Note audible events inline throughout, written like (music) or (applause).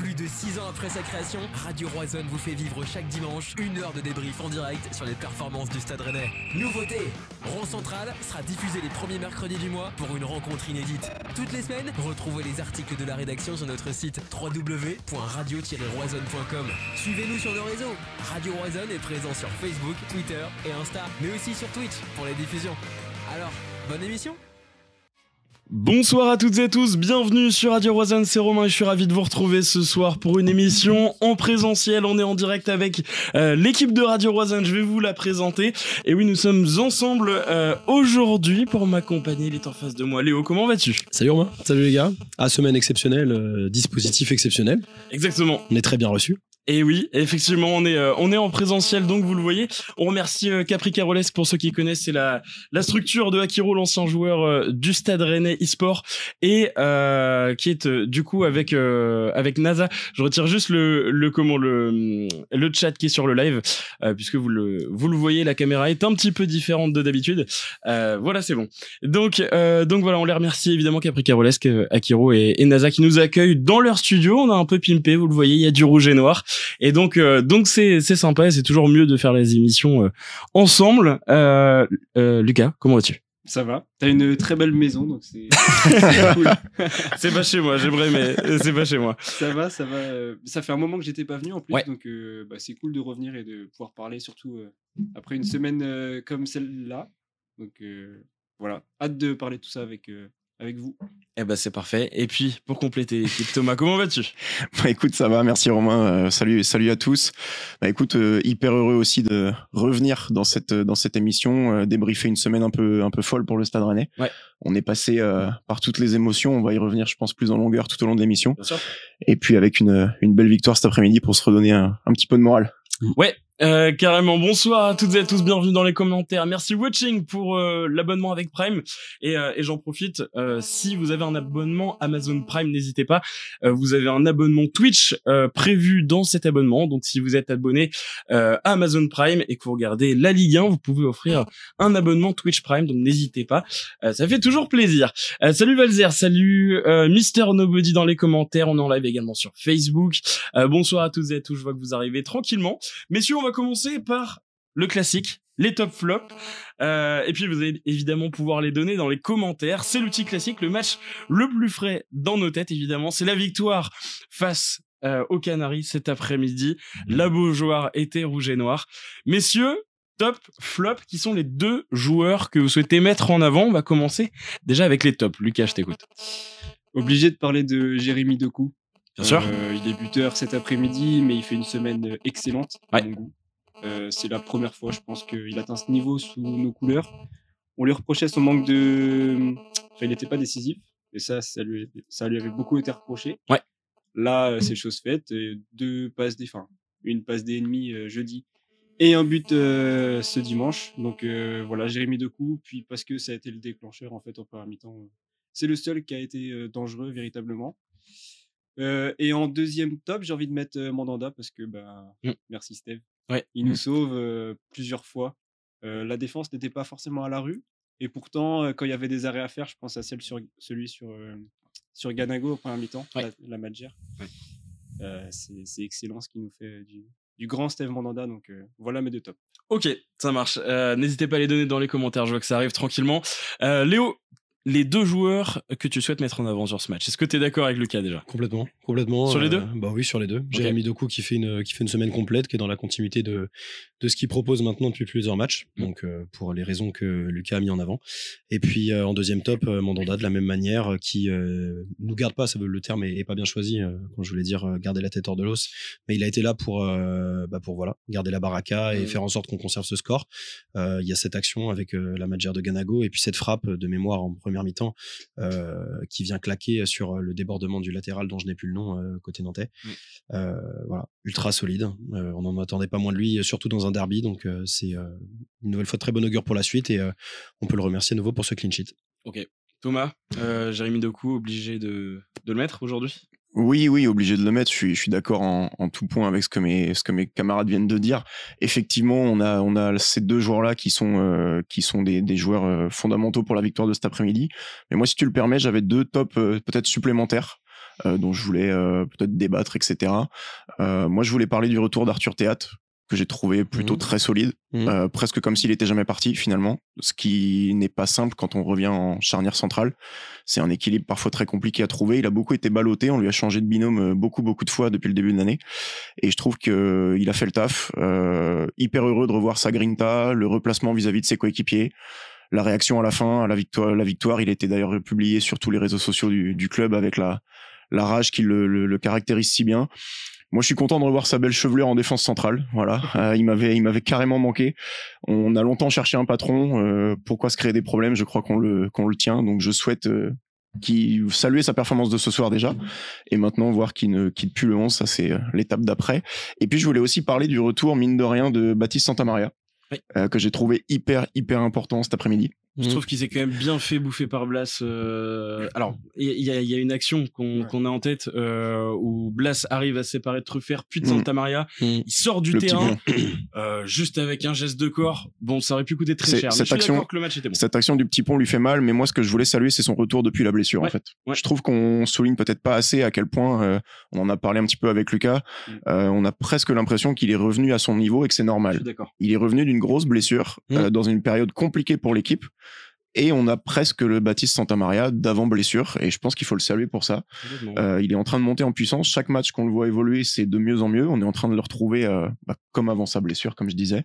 Plus de 6 ans après sa création, Radio Roison vous fait vivre chaque dimanche une heure de débrief en direct sur les performances du Stade Rennais. Nouveauté Rond Central sera diffusé les premiers mercredis du mois pour une rencontre inédite. Toutes les semaines, retrouvez les articles de la rédaction sur notre site www.radio-roison.com. Suivez-nous sur nos réseaux. Radio Roison est présent sur Facebook, Twitter et Insta, mais aussi sur Twitch pour les diffusions. Alors, bonne émission Bonsoir à toutes et tous, bienvenue sur Radio Roisanne, c'est Romain et je suis ravi de vous retrouver ce soir pour une émission en présentiel. On est en direct avec euh, l'équipe de Radio Roisanne, je vais vous la présenter. Et oui, nous sommes ensemble euh, aujourd'hui pour m'accompagner. Il est en face de moi. Léo, comment vas-tu? Salut Romain, salut les gars. Ah, semaine exceptionnelle, euh, dispositif exceptionnel. Exactement. On est très bien reçus. Et oui, effectivement, on est euh, on est en présentiel, donc vous le voyez. On remercie euh, Capri Caroles pour ceux qui connaissent, c'est la la structure de Akiro, l'ancien joueur euh, du Stade Rennais eSport et qui est du coup avec avec NASA. Je retire juste le le comment le le chat qui est sur le live puisque vous le vous le voyez, la caméra est un petit peu différente de d'habitude. voilà, c'est bon. Donc donc voilà, on les remercie évidemment Capri Caroles, Akiro et, et NASA qui nous accueillent dans leur studio. On a un peu pimpé, vous le voyez, il y a du rouge et noir. Et donc, euh, donc c'est c'est sympa et c'est toujours mieux de faire les émissions euh, ensemble. Euh, Lucas, comment vas-tu? Ça va. T'as une très belle maison, donc c'est (laughs) cool. c'est pas chez moi, j'aimerais, mais c'est pas chez moi. Ça va, ça va. Ça fait un moment que j'étais pas venu en plus, donc bah, c'est cool de revenir et de pouvoir parler, surtout après une semaine comme celle-là. Donc voilà, hâte de parler de tout ça avec avec vous. Eh ben c'est parfait. Et puis pour compléter (laughs) Thomas, comment vas-tu? Bah écoute, ça va, merci Romain. Euh, salut, salut à tous. Bah écoute, euh, hyper heureux aussi de revenir dans cette dans cette émission, euh, débriefer une semaine un peu un peu folle pour le Stade Rennais. Ouais. On est passé par toutes les émotions. On va y revenir, je pense, plus en longueur tout au long de l'émission. Et puis avec une une belle victoire cet après-midi pour se redonner un, un petit peu de morale. Ouais, euh, carrément, bonsoir à toutes et à tous, bienvenue dans les commentaires. Merci watching pour euh, l'abonnement avec Prime. Et, euh, et j'en profite, si vous avez un abonnement Amazon Prime, n'hésitez pas. vous avez un abonnement Twitch prévu dans cet abonnement. Donc si vous êtes abonné à Amazon Prime et que vous regardez la Ligue 1, vous pouvez offrir un abonnement Twitch Prime. Donc n'hésitez pas, ça fait toujours plaisir. salut Valzer, salut Mister Nobody dans les commentaires. On est en live également sur Facebook. bonsoir à toutes et à tous, je vois que vous arrivez tranquillement. Messieurs, on va commencer par le classique, les top flops. Euh, et puis vous allez évidemment pouvoir les donner dans les commentaires. C'est l'outil classique, le match le plus frais dans nos têtes évidemment. C'est la victoire face euh, aux Canaries cet après-midi. La Beaujoire était rouge et noir. Messieurs, top, flop, qui sont les deux joueurs que vous souhaitez mettre en avant On va commencer déjà avec les tops. Lucas, je t'écoute. Obligé de parler de Jérémy Doku. Bien sûr. Euh, il est buteur cet après-midi, mais il fait une semaine excellente. Euh, c'est la première fois, je pense, qu'il atteint ce niveau sous nos couleurs. On lui reprochait son manque de. Enfin, il n'était pas décisif. Et ça, ça lui, ça lui avait beaucoup été reproché. Ouais. Là, euh, c'est chose faite. Deux passes des. Enfin, une passe des ennemis jeudi et un but ce dimanche. Donc voilà, Jérémy coups. Puis parce que ça a été le déclencheur, en fait, en première mi-temps. c'est le seul qui a été dangereux, véritablement. Euh, et en deuxième top, j'ai envie de mettre Mandanda parce que bah, mmh. merci Steve. Ouais. Il nous mmh. sauve plusieurs fois. la défense n'était pas forcément à la rue. Et pourtant, quand il y avait des arrêts à faire, je pense à celle sur, celui sur, sur Ganago au premier mi-temps, la, la c'est excellent ce qui nous fait du, du grand Steve Mandanda. Donc voilà mes deux tops. Ok, ça marche. N'hésitez pas à les donner dans les commentaires. Je vois que ça arrive tranquillement. Léo, les deux joueurs que tu souhaites mettre en avant sur ce match. Est-ce que tu es d'accord avec Lucas déjà? Complètement, complètement. Sur les deux? Bah oui, sur les deux. Okay. Jérémy Doku qui fait une qui fait une semaine complète, qui est dans la continuité de de ce qu'il propose maintenant depuis plusieurs matchs. Mm. Donc euh, pour les raisons que Lucas a mis en avant. Et puis euh, en deuxième top, euh, Mandanda de la même manière, qui nous garde pas, ça veut le terme est, pas bien choisi quand je voulais dire garder la tête hors de l'os, mais il a été là pour bah pour voilà garder la baraka et mm. faire en sorte qu'on conserve ce score. Il y a cette action avec la Magère de Ganago et puis cette frappe de mémoire en première mi-temps euh, qui vient claquer sur euh, le débordement du latéral dont je n'ai plus le nom euh, côté nantais. voilà, ultra solide. on n'en attendait pas moins de lui, surtout dans un derby. Donc c'est une nouvelle fois très bon augure pour la suite et on peut le remercier à nouveau pour ce clean sheet. Ok. Thomas, Jérémy Doku, obligé de, de le mettre aujourd'hui? Oui, oui, obligé de le mettre. Je suis, je suis d'accord en, en, tout point avec ce que mes, camarades viennent de dire. Effectivement, on a, ces deux joueurs-là qui sont, euh, qui sont des, des joueurs euh, fondamentaux pour la victoire de cet après-midi. Mais moi, si tu le permets, j'avais deux tops euh, peut-être supplémentaires. dont je voulais peut-être débattre, etc. moi, je voulais parler du retour d'Arthur Théâtre, que j'ai trouvé plutôt Mhm. très solide, Mhm. euh, presque comme s'il était jamais parti finalement, ce qui n'est pas simple quand on revient en charnière centrale. C'est un équilibre parfois très compliqué à trouver. Il a beaucoup été ballotté, on lui a changé de binôme euh, beaucoup beaucoup de fois depuis le début de l'année, et je trouve que euh, il a fait le taf. Euh, hyper heureux de revoir sa grinta, le replacement vis-à-vis de ses coéquipiers. La réaction à la fin, à la victoire, la victoire, il était d'ailleurs publié sur tous les réseaux sociaux du, du club avec la, la rage qui le, le- le caractérise si bien. Moi, je suis content de revoir sa belle chevelure en défense centrale. Voilà, Euh, il m'avait, il m'avait carrément manqué. On a longtemps cherché un patron. euh, pourquoi se créer des problèmes Je crois qu'on le, qu'on le tient. Donc, je souhaite euh, qu'il saluer sa performance de ce soir déjà, et maintenant voir qu'il ne quitte plus le 11. Ça, c'est euh, l'étape d'après. Et puis, je voulais aussi parler du retour mine de rien de Baptiste Santamaria, Oui. euh, que j'ai trouvé hyper, hyper important cet après-midi. Je trouve qu'il s'est quand même bien fait bouffer par Blas. euh, Alors, il y, a- il y a une action qu'on Ouais. a en tête euh, où Blas arrive à se séparer de Truffert, puis de Mm. Santa Maria. Mm. Il sort du Le terrain (coughs) euh, juste avec un geste de corps. Bon, ça aurait pu coûter très cher. Mais cette je action- d'accord que le match était bon. Cette action du petit pont lui fait mal, mais moi, ce que je voulais saluer, c'est son retour depuis la blessure, Ouais, en fait. ouais. Je trouve qu'on souligne peut-être pas assez à quel point, on en a parlé un petit peu avec Lucas, on a presque l'impression qu'il est revenu à son niveau et que c'est normal. Il est revenu d'une grosse blessure dans une période compliquée pour l'équipe. Et on a presque le Baptiste Santamaria d'avant blessure, et je pense qu'il faut le saluer pour ça. Euh, il est en train de monter en puissance. Chaque match qu'on le voit évoluer, c'est de mieux en mieux. On est en train de le retrouver euh, bah, comme avant sa blessure, comme je disais.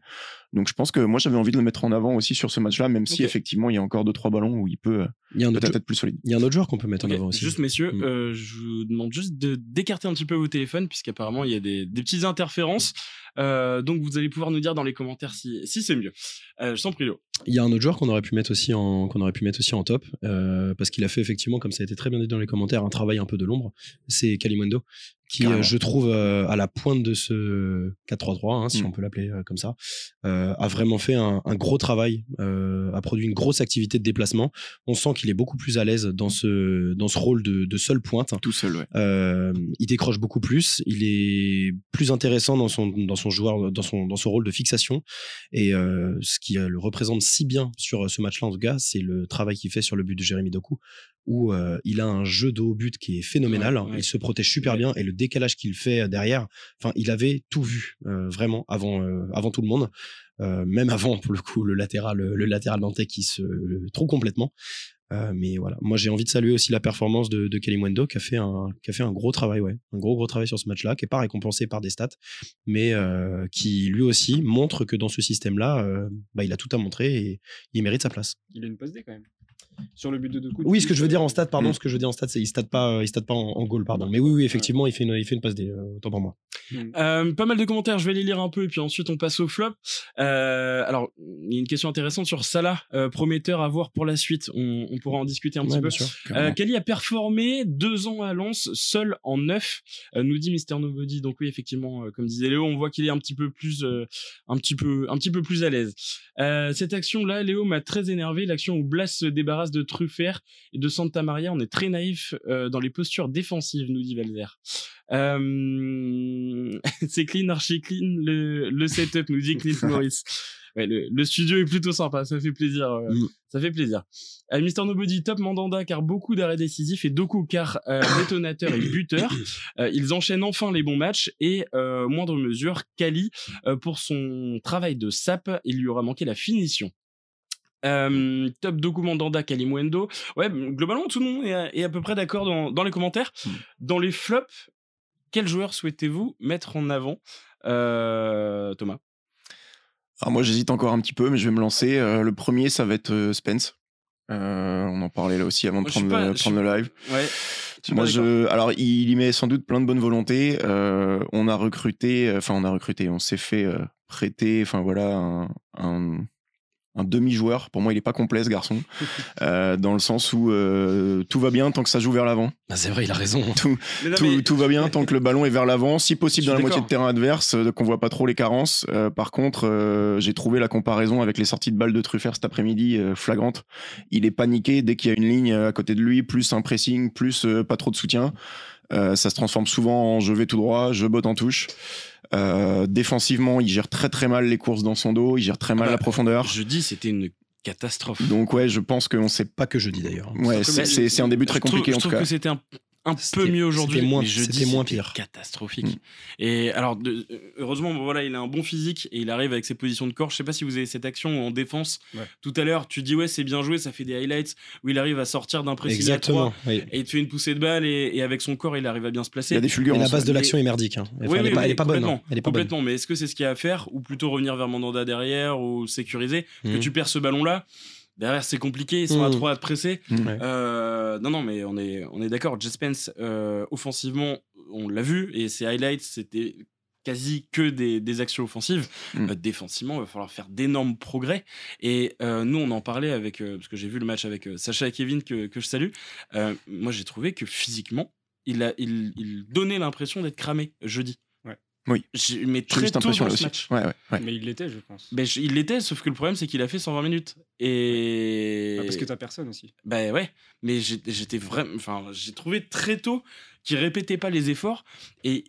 Donc je pense que moi j'avais envie de le mettre en avant aussi sur ce match-là, même si effectivement il y a encore deux trois ballons où il peut euh, Il y a un autre, peut-être être plus solide. il y a un autre joueur qu'on peut mettre en avant aussi. Juste messieurs, Mm. euh, je vous demande juste de d'écarter un petit peu vos téléphones puisqu'apparemment il y a des, des petites interférences. Euh, donc vous allez pouvoir nous dire dans les commentaires si, si c'est mieux. Euh, je t'en prie Léo. Il y a un autre joueur qu'on aurait pu mettre aussi en qu'on aurait pu mettre aussi en top euh, parce qu'il a fait effectivement comme ça a été très bien dit dans les commentaires un travail un peu de l'ombre. C'est Kalimundo qui Carrément. euh, je trouve euh, à la pointe de ce 4-3-3 hein, si Mm. on peut l'appeler euh, comme ça euh, a vraiment fait un, un gros travail a produit une grosse activité de déplacement. On sent qu'il est beaucoup plus à l'aise dans ce dans ce rôle de, de seule pointe. Tout seul, ouais. Il décroche beaucoup plus, il est plus intéressant dans son dans son joueur dans son dans son rôle de fixation et ce qui le représente si bien sur ce match-là en tout cas, c'est le travail qu'il fait sur le but de Jérémy Doku où euh, il a un jeu de haut but qui est phénoménal, Ouais, ouais. il se protège super Ouais. bien et le décalage qu'il fait derrière, enfin il avait tout vu euh, vraiment avant euh, avant tout le monde. Euh, même (laughs) avant pour le coup le latéral le latéral nantais qui se le trouve complètement euh, mais voilà, moi j'ai envie de saluer aussi la performance de, de Kelly Mwendo qui a fait un qui a fait un gros travail, ouais, un gros gros travail sur ce match-là, qui est pas récompensé par des stats, mais euh, qui lui aussi montre que dans ce système-là, euh, bah, il a tout à montrer et il mérite sa place. Il a une passe D quand même. Sur le but de Doku. Oui, ce que je veux dire en stats, pardon, Mm. ce que je veux dire en stats, c'est il stat pas, il stat pas en, en goal, pardon. Mais oui, oui, effectivement, il fait une, il fait une passe des, euh, autant pour moi. Mm. Euh, pas mal de commentaires, je vais les lire un peu et puis ensuite on passe au flop. Euh, alors, il y a une question intéressante sur Salah, euh, prometteur à voir pour la suite. On, on pourra en discuter un Ouais, petit peu. sûr. Euh, Kali a performé deux ans à Lens, seul en neuf, euh, nous dit Mister Nobody. Donc oui, effectivement, euh, comme disait Léo, on voit qu'il est un petit peu plus, euh, un petit peu, un petit peu plus à l'aise. Euh, cette action-là, Léo m'a très énervé. L'action où Blas se débarrasse de Truffert et de Santa Maria. On est très naïf euh, dans les postures défensives, nous dit Valzer. Euh... (laughs) c'est clean, archi clean le, le setup, nous dit Clint Morris. Ouais, le, le studio est plutôt sympa, ça fait plaisir. euh, Mm. Ça fait plaisir. Euh, Mister Nobody, top Mandanda car beaucoup d'arrêts décisifs et Doku car euh, (coughs) détonateur et buteur. (coughs) Ils enchaînent enfin les bons matchs et moindre mesure, Kali pour son travail de sap, il lui aura manqué la finition. Euh, top Doku Mandanda, Kali Mwendo. Ouais, globalement tout le monde est à, est à peu près d'accord dans, dans les commentaires. Mm. Dans les flops, quel joueur souhaitez-vous mettre en avant euh, Thomas? Alors moi j'hésite encore un petit peu, mais je vais me lancer. Euh, le premier, ça va être euh, Spence. Euh, on en parlait là aussi avant de prendre, pas- le, je prendre le live. Ouais. Moi, je, alors, il y met sans doute plein de bonne volonté. Euh, on a recruté, enfin, on a recruté, on s'est fait euh, prêter, enfin voilà, un, un, un demi-joueur. Pour moi, il est pas complet ce garçon, (laughs) euh, dans le sens où euh, tout va bien tant que ça joue vers l'avant. Bah, c'est vrai, il a raison. (laughs) Tout, Mais non, tout, mais- tout va bien tant que le ballon est vers l'avant, si possible dans la moitié de terrain adverse, euh, qu'on voit pas trop les carences. Euh, par contre, euh, j'ai trouvé la comparaison avec les sorties de balles de Truffert cet après-midi euh, flagrante. Il est paniqué dès qu'il y a une ligne à côté de lui, plus un pressing, plus euh, pas trop de soutien. Euh, ça se transforme souvent en je vais tout droit, je botte en touche. Euh, défensivement, il gère très très mal les courses dans son dos, il gère très mal bah, la profondeur. Je dis, c'était une catastrophe. Donc ouais, je pense qu'on sait Pas que je dis d'ailleurs. Ouais, c'est- un début très je trouve- compliqué je en tout trouve cas. que c'était un, un peu mieux aujourd'hui. c'était moins- mais jeudi, c'était moins c'était pire. Catastrophique. Mm. Et alors, de- heureusement, voilà, il a un bon physique et il arrive avec ses positions de corps. Je sais pas si vous avez cette action en défense. Ouais. Tout à l'heure, tu dis ouais, c'est bien joué, ça fait des highlights où il arrive à sortir d'un pressing à Exactement. trois oui. et il te fait une poussée de balle et, et avec son corps, il arrive à bien se Il placer. y a des fulgurances. la base de l'action est merdique. hein. Enfin, Oui, elle, est oui, pas, oui, elle est pas bonne. complètement, hein. Elle est pas bonne. complètement. Mais est-ce que c'est ce qu'il y a à faire ou plutôt revenir vers Mandanda derrière ou sécuriser Que Mhm. tu perds ce ballon-là, derrière c'est compliqué, ils sont à Mhm. 3 à te presser. Mm. Ouais. Euh, non, non, mais on est, on est d'accord. Jess Spence, euh, offensivement, on l'a vu et ses highlights, c'était quasi que des, des actions offensives. Mm. Euh, défensivement, il va falloir faire d'énormes progrès. Et euh, nous, on en parlait avec, euh, parce que j'ai vu le match avec euh, Sacha et Kevin que, que je salue. Euh, moi, j'ai trouvé que physiquement, il, a, il, il donnait l'impression d'être cramé jeudi. Oui. J'ai- Mais très tôt dans ce aussi. match. Ouais, ouais, ouais. Mais il l'était, je pense. Ben, je- il l'était, sauf que le problème, c'est qu'il a fait 120 minutes. Et. Ah, parce que t'as personne aussi. Ben ouais, mais j'ai- j'étais vraiment. Enfin, j'ai trouvé très tôt qu'il répétait pas les efforts et, et-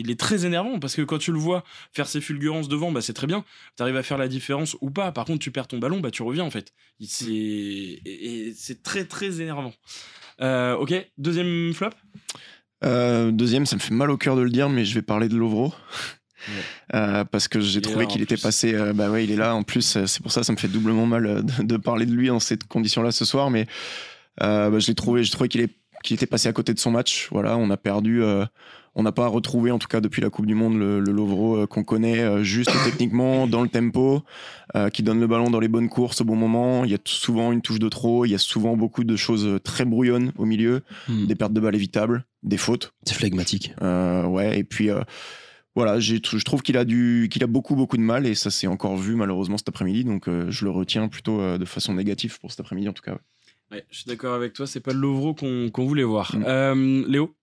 il est très énervant parce que quand tu le vois faire ses fulgurances devant, bah c'est très bien. T'arrives à faire la différence ou pas. Par contre, tu perds ton ballon, bah tu reviens en fait. Il- C'est et, et c'est très très énervant. Euh, ok, deuxième flop? Euh, deuxième, ça me fait mal au cœur de le dire, mais je vais parler de Lovro. (laughs) Euh, parce que j'ai trouvé qu'il était passé. euh, bah ouais, il est là. En plus, euh, c'est pour ça, ça me fait doublement mal de, de parler de lui dans cette condition-là ce soir. Mais bah, je l'ai trouvé. J'ai trouvé qu'il était passé à côté de son match. Voilà, on a perdu. on n'a pas retrouvé, en tout cas depuis la Coupe du Monde, le, le Lovro qu'on connaît juste (coughs) techniquement, dans le tempo, qui donne le ballon dans les bonnes courses au bon moment. Il y a souvent une touche de trop. Il y a souvent beaucoup de choses très brouillonnes au milieu, Hmm. des pertes de balles évitables, des fautes. C'est flegmatique. Euh, ouais, et puis euh, voilà, je trouve qu'il a, du, qu'il a beaucoup, beaucoup de mal et ça s'est encore vu malheureusement cet après-midi. Donc euh, je le retiens plutôt euh, de façon négative pour cet après-midi en tout cas. ouais. Ouais, je suis d'accord avec toi. C'est pas le Lovro qu'on voulait voir. Mm. Euh, Léo?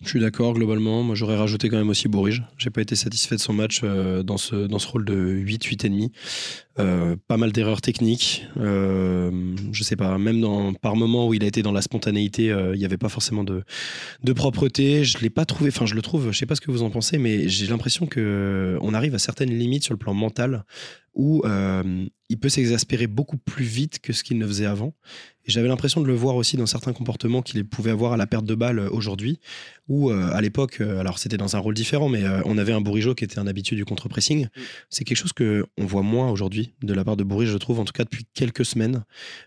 Je suis d'accord globalement. Moi, j'aurais rajouté quand même aussi Bourige. J'ai pas été satisfait de son match euh, dans ce dans ce rôle de 8 8 et demi. Euh, pas mal d'erreurs techniques. Euh, je sais pas. Même dans par moments où il a été dans la spontanéité, euh, il y avait pas forcément de de propreté. Je l'ai pas trouvé. Enfin, je le trouve. Je sais pas ce que vous en pensez, mais j'ai l'impression que on arrive à certaines limites sur le plan mental où euh, il peut s'exaspérer beaucoup plus vite que ce qu'il ne faisait avant. Et j'avais l'impression de le voir aussi dans certains comportements qu'il pouvait avoir à la perte de balle euh, aujourd'hui, où euh, à l'époque, euh, alors c'était dans un rôle différent, mais euh, on avait un Bourigeau qui était un habitué du contre-pressing. C'est quelque chose que on voit moins aujourd'hui de la part de Bourigeau, je trouve, en tout cas depuis quelques semaines.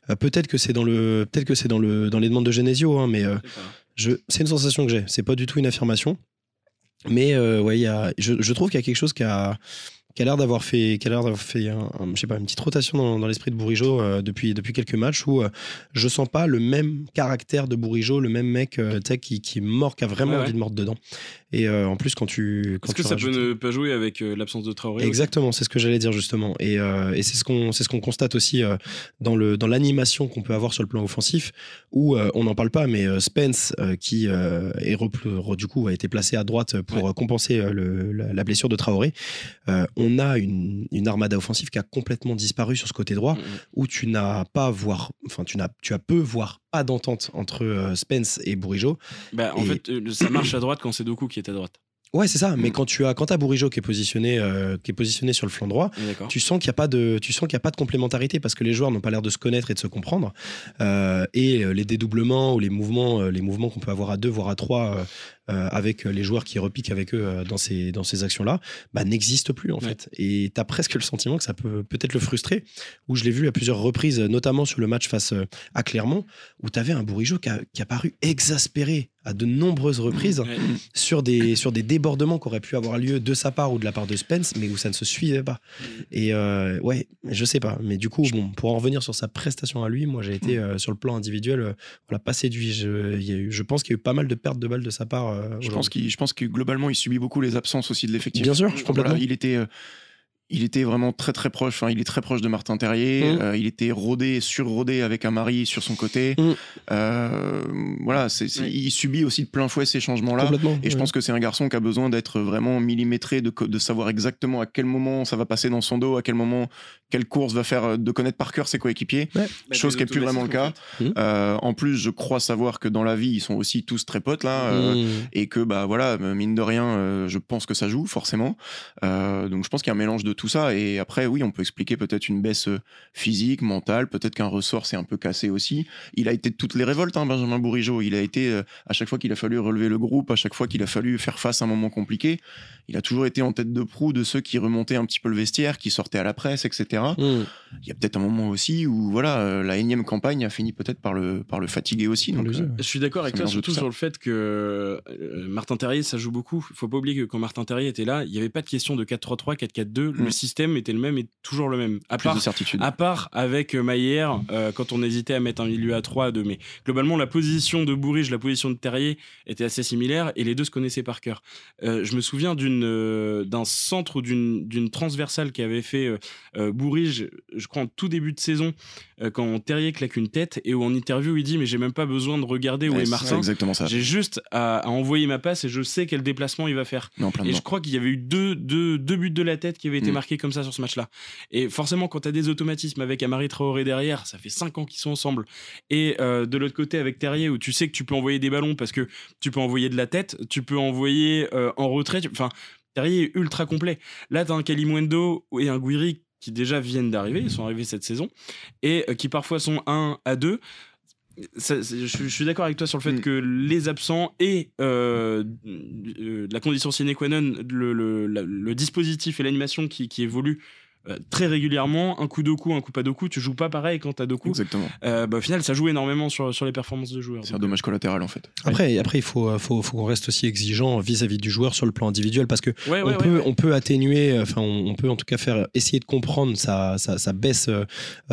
Euh, peut-être que c'est dans le, peut-être que c'est dans le, dans les demandes de Genesio, hein, mais euh, je, c'est une sensation que j'ai. C'est pas du tout une affirmation. Mais euh, ouais, il y a, je, je trouve qu'il y a quelque chose qui a, qui a l'air d'avoir fait, qui a l'air d'avoir fait un, un- je sais pas, une petite rotation dans, dans l'esprit de Bourigeau euh, depuis, depuis quelques matchs où euh, je sens pas le même caractère de Bourigeau, le même mec euh, qui, qui est mort, qui a vraiment Ouais, ouais. envie de mordre dedans. Et euh, en plus, quand tu. Quand Est-ce que ça rajoutes- peut ne pas jouer avec euh, l'absence de Traoré Exactement, c'est ce que j'allais dire justement. Et, et c'est ce qu'on c'est ce qu'on constate aussi dans le dans l'animation qu'on peut avoir sur le plan offensif, où on n'en parle pas, mais Spence qui est du coup a été placé à droite pour Ouais. compenser le- la, la blessure de Traoré. On a une, une armada offensive qui a complètement disparu sur ce côté droit, Mm, mm. où tu n'as pas voire enfin tu n'as tu as peu voire pas d'entente entre euh, Spence et Bourigeau. Bah, en Et- fait, euh, ça marche à droite quand c'est Doku qui est à droite. Ouais, c'est ça. Mais Mm. quand tu as quand as Bourigeau qui est positionné euh, qui est positionné sur le flanc droit, tu sens qu'il n'y a pas de tu sens qu'il y a pas de complémentarité parce que les joueurs n'ont pas l'air de se connaître et de se comprendre Euh, et les dédoublements ou les mouvements les mouvements qu'on peut avoir à deux voire à trois avec les joueurs qui repiquent avec eux euh, dans ces dans ces actions là bah, n'existent plus en Ouais. fait et tu as presque le sentiment que ça peut peut-être le frustrer où je l'ai vu à plusieurs reprises notamment sur le match face euh, à Clermont où tu avais un Bourigeau qui a, qui a paru exaspéré à de nombreuses reprises Ouais. sur des, sur des débordements qui auraient pu avoir lieu de sa part ou de la part de Spence, mais où ça ne se suivait pas. Et euh, ouais, je sais pas. Mais du coup, bon, pour en revenir sur sa prestation à lui, moi j'ai été euh, sur le plan individuel, euh, voilà, pas séduit. Je, il y a eu, je pense qu'il y a eu pas mal de pertes de balles de sa part. Euh, Je pense qu'il, je pense que globalement il subit beaucoup les absences aussi de l'effectif. Bien sûr, Voilà, complètement. il était. Il était vraiment très très proche. Enfin, il est très proche de Martin Terrier. Mhm. Euh, il était rodé, surrodé avec un mari sur son côté. Mhm. Euh, voilà, c'est, il subit aussi de plein fouet ces changements-là. Et je pense que c'est un garçon qui a besoin d'être vraiment millimétré, de, savoir exactement à quel moment ça va passer dans son dos, à quel moment, quelle course va faire, euh, de connaître par cœur ses coéquipiers. Bah, chose qui est plus vraiment le cas. automatismes, en. Euh, en plus, je crois savoir que dans la vie, ils sont aussi tous très potes là. et que bah voilà mine de rien euh, je pense que ça joue forcément Euh, donc je pense qu'il y a un mélange de tout ça. Et après, oui, on peut expliquer peut-être une baisse euh, physique, mentale, peut-être qu'un ressort s'est un peu cassé aussi. Il a été de toutes les révoltes, hein, Benjamin Bourigeau. Il a été, euh, à chaque fois qu'il a fallu relever le groupe, à chaque fois qu'il a fallu faire face à un moment compliqué, il a toujours été en tête de proue de ceux qui remontaient un petit peu le vestiaire, qui sortaient à la presse, etc. Mm. Il y a peut-être un moment aussi où voilà, euh, la énième campagne a fini peut-être par le, par le fatiguer aussi. On Donc, euh. Je suis d'accord avec Ça toi, surtout tout sur le fait que euh, Martin Terrier, ça joue beaucoup. Il faut pas oublier que quand Martin Terrier était là, il n'y avait pas de question de 4-3-3, 4-4-2. Le Mm. système était le même et toujours le même. À part, certitude. à part avec euh, Maillère, euh, quand on hésitait à mettre un milieu à 3 à 2. Mais globalement, la position de Bourrige, la position de Terrier était assez similaire et les deux se connaissaient par cœur. Euh, je me souviens d'une, euh, d'un centre ou d'une, d'une transversale qu'avait fait Bourrige, je crois en tout début de saison, quand Terrier claque une tête et où en interview il dit Mais j'ai même pas besoin de regarder où Ouais, est c'est Martin. exactement ça. J'ai juste à, à envoyer ma passe et je sais quel déplacement il va faire. Et je crois qu'il y avait eu deux, deux, deux buts de la tête qui avaient été Mm. marqués comme ça sur ce match-là. Et forcément, quand tu as des automatismes avec Amari Traoré derrière, ça fait 5 ans qu'ils sont ensemble. Et euh, de l'autre côté, avec Terrier, où tu sais que tu peux envoyer des ballons parce que tu peux envoyer de la tête, tu peux envoyer euh, en retrait. Enfin, Terrier est ultra complet. Là, tu as un Kalimundo et un Guiri qui déjà viennent d'arriver, ils sont arrivés cette saison, et euh, qui parfois sont 1 à 2. Ça, c'est- je, suis- je suis d'accord avec toi sur le fait Mm. que les absents et euh, euh, la condition sine qua non, le, le- la- le dispositif et l'animation qui, qui évolue euh, très régulièrement, un coup de coup, un coup pas de coup, tu joues pas pareil quand t'as deux coups. Exactement. Euh, bah, au final, ça joue énormément sur, sur les performances de joueurs. C'est un dommage collatéral en fait. Après, après, il faut, faut, faut qu'on reste aussi exigeant vis-à-vis du joueur sur le plan individuel parce que Ouais, on, ouais, peut, ouais. on peut atténuer, enfin, on, on peut en tout cas faire essayer de comprendre sa, sa, sa baisse euh,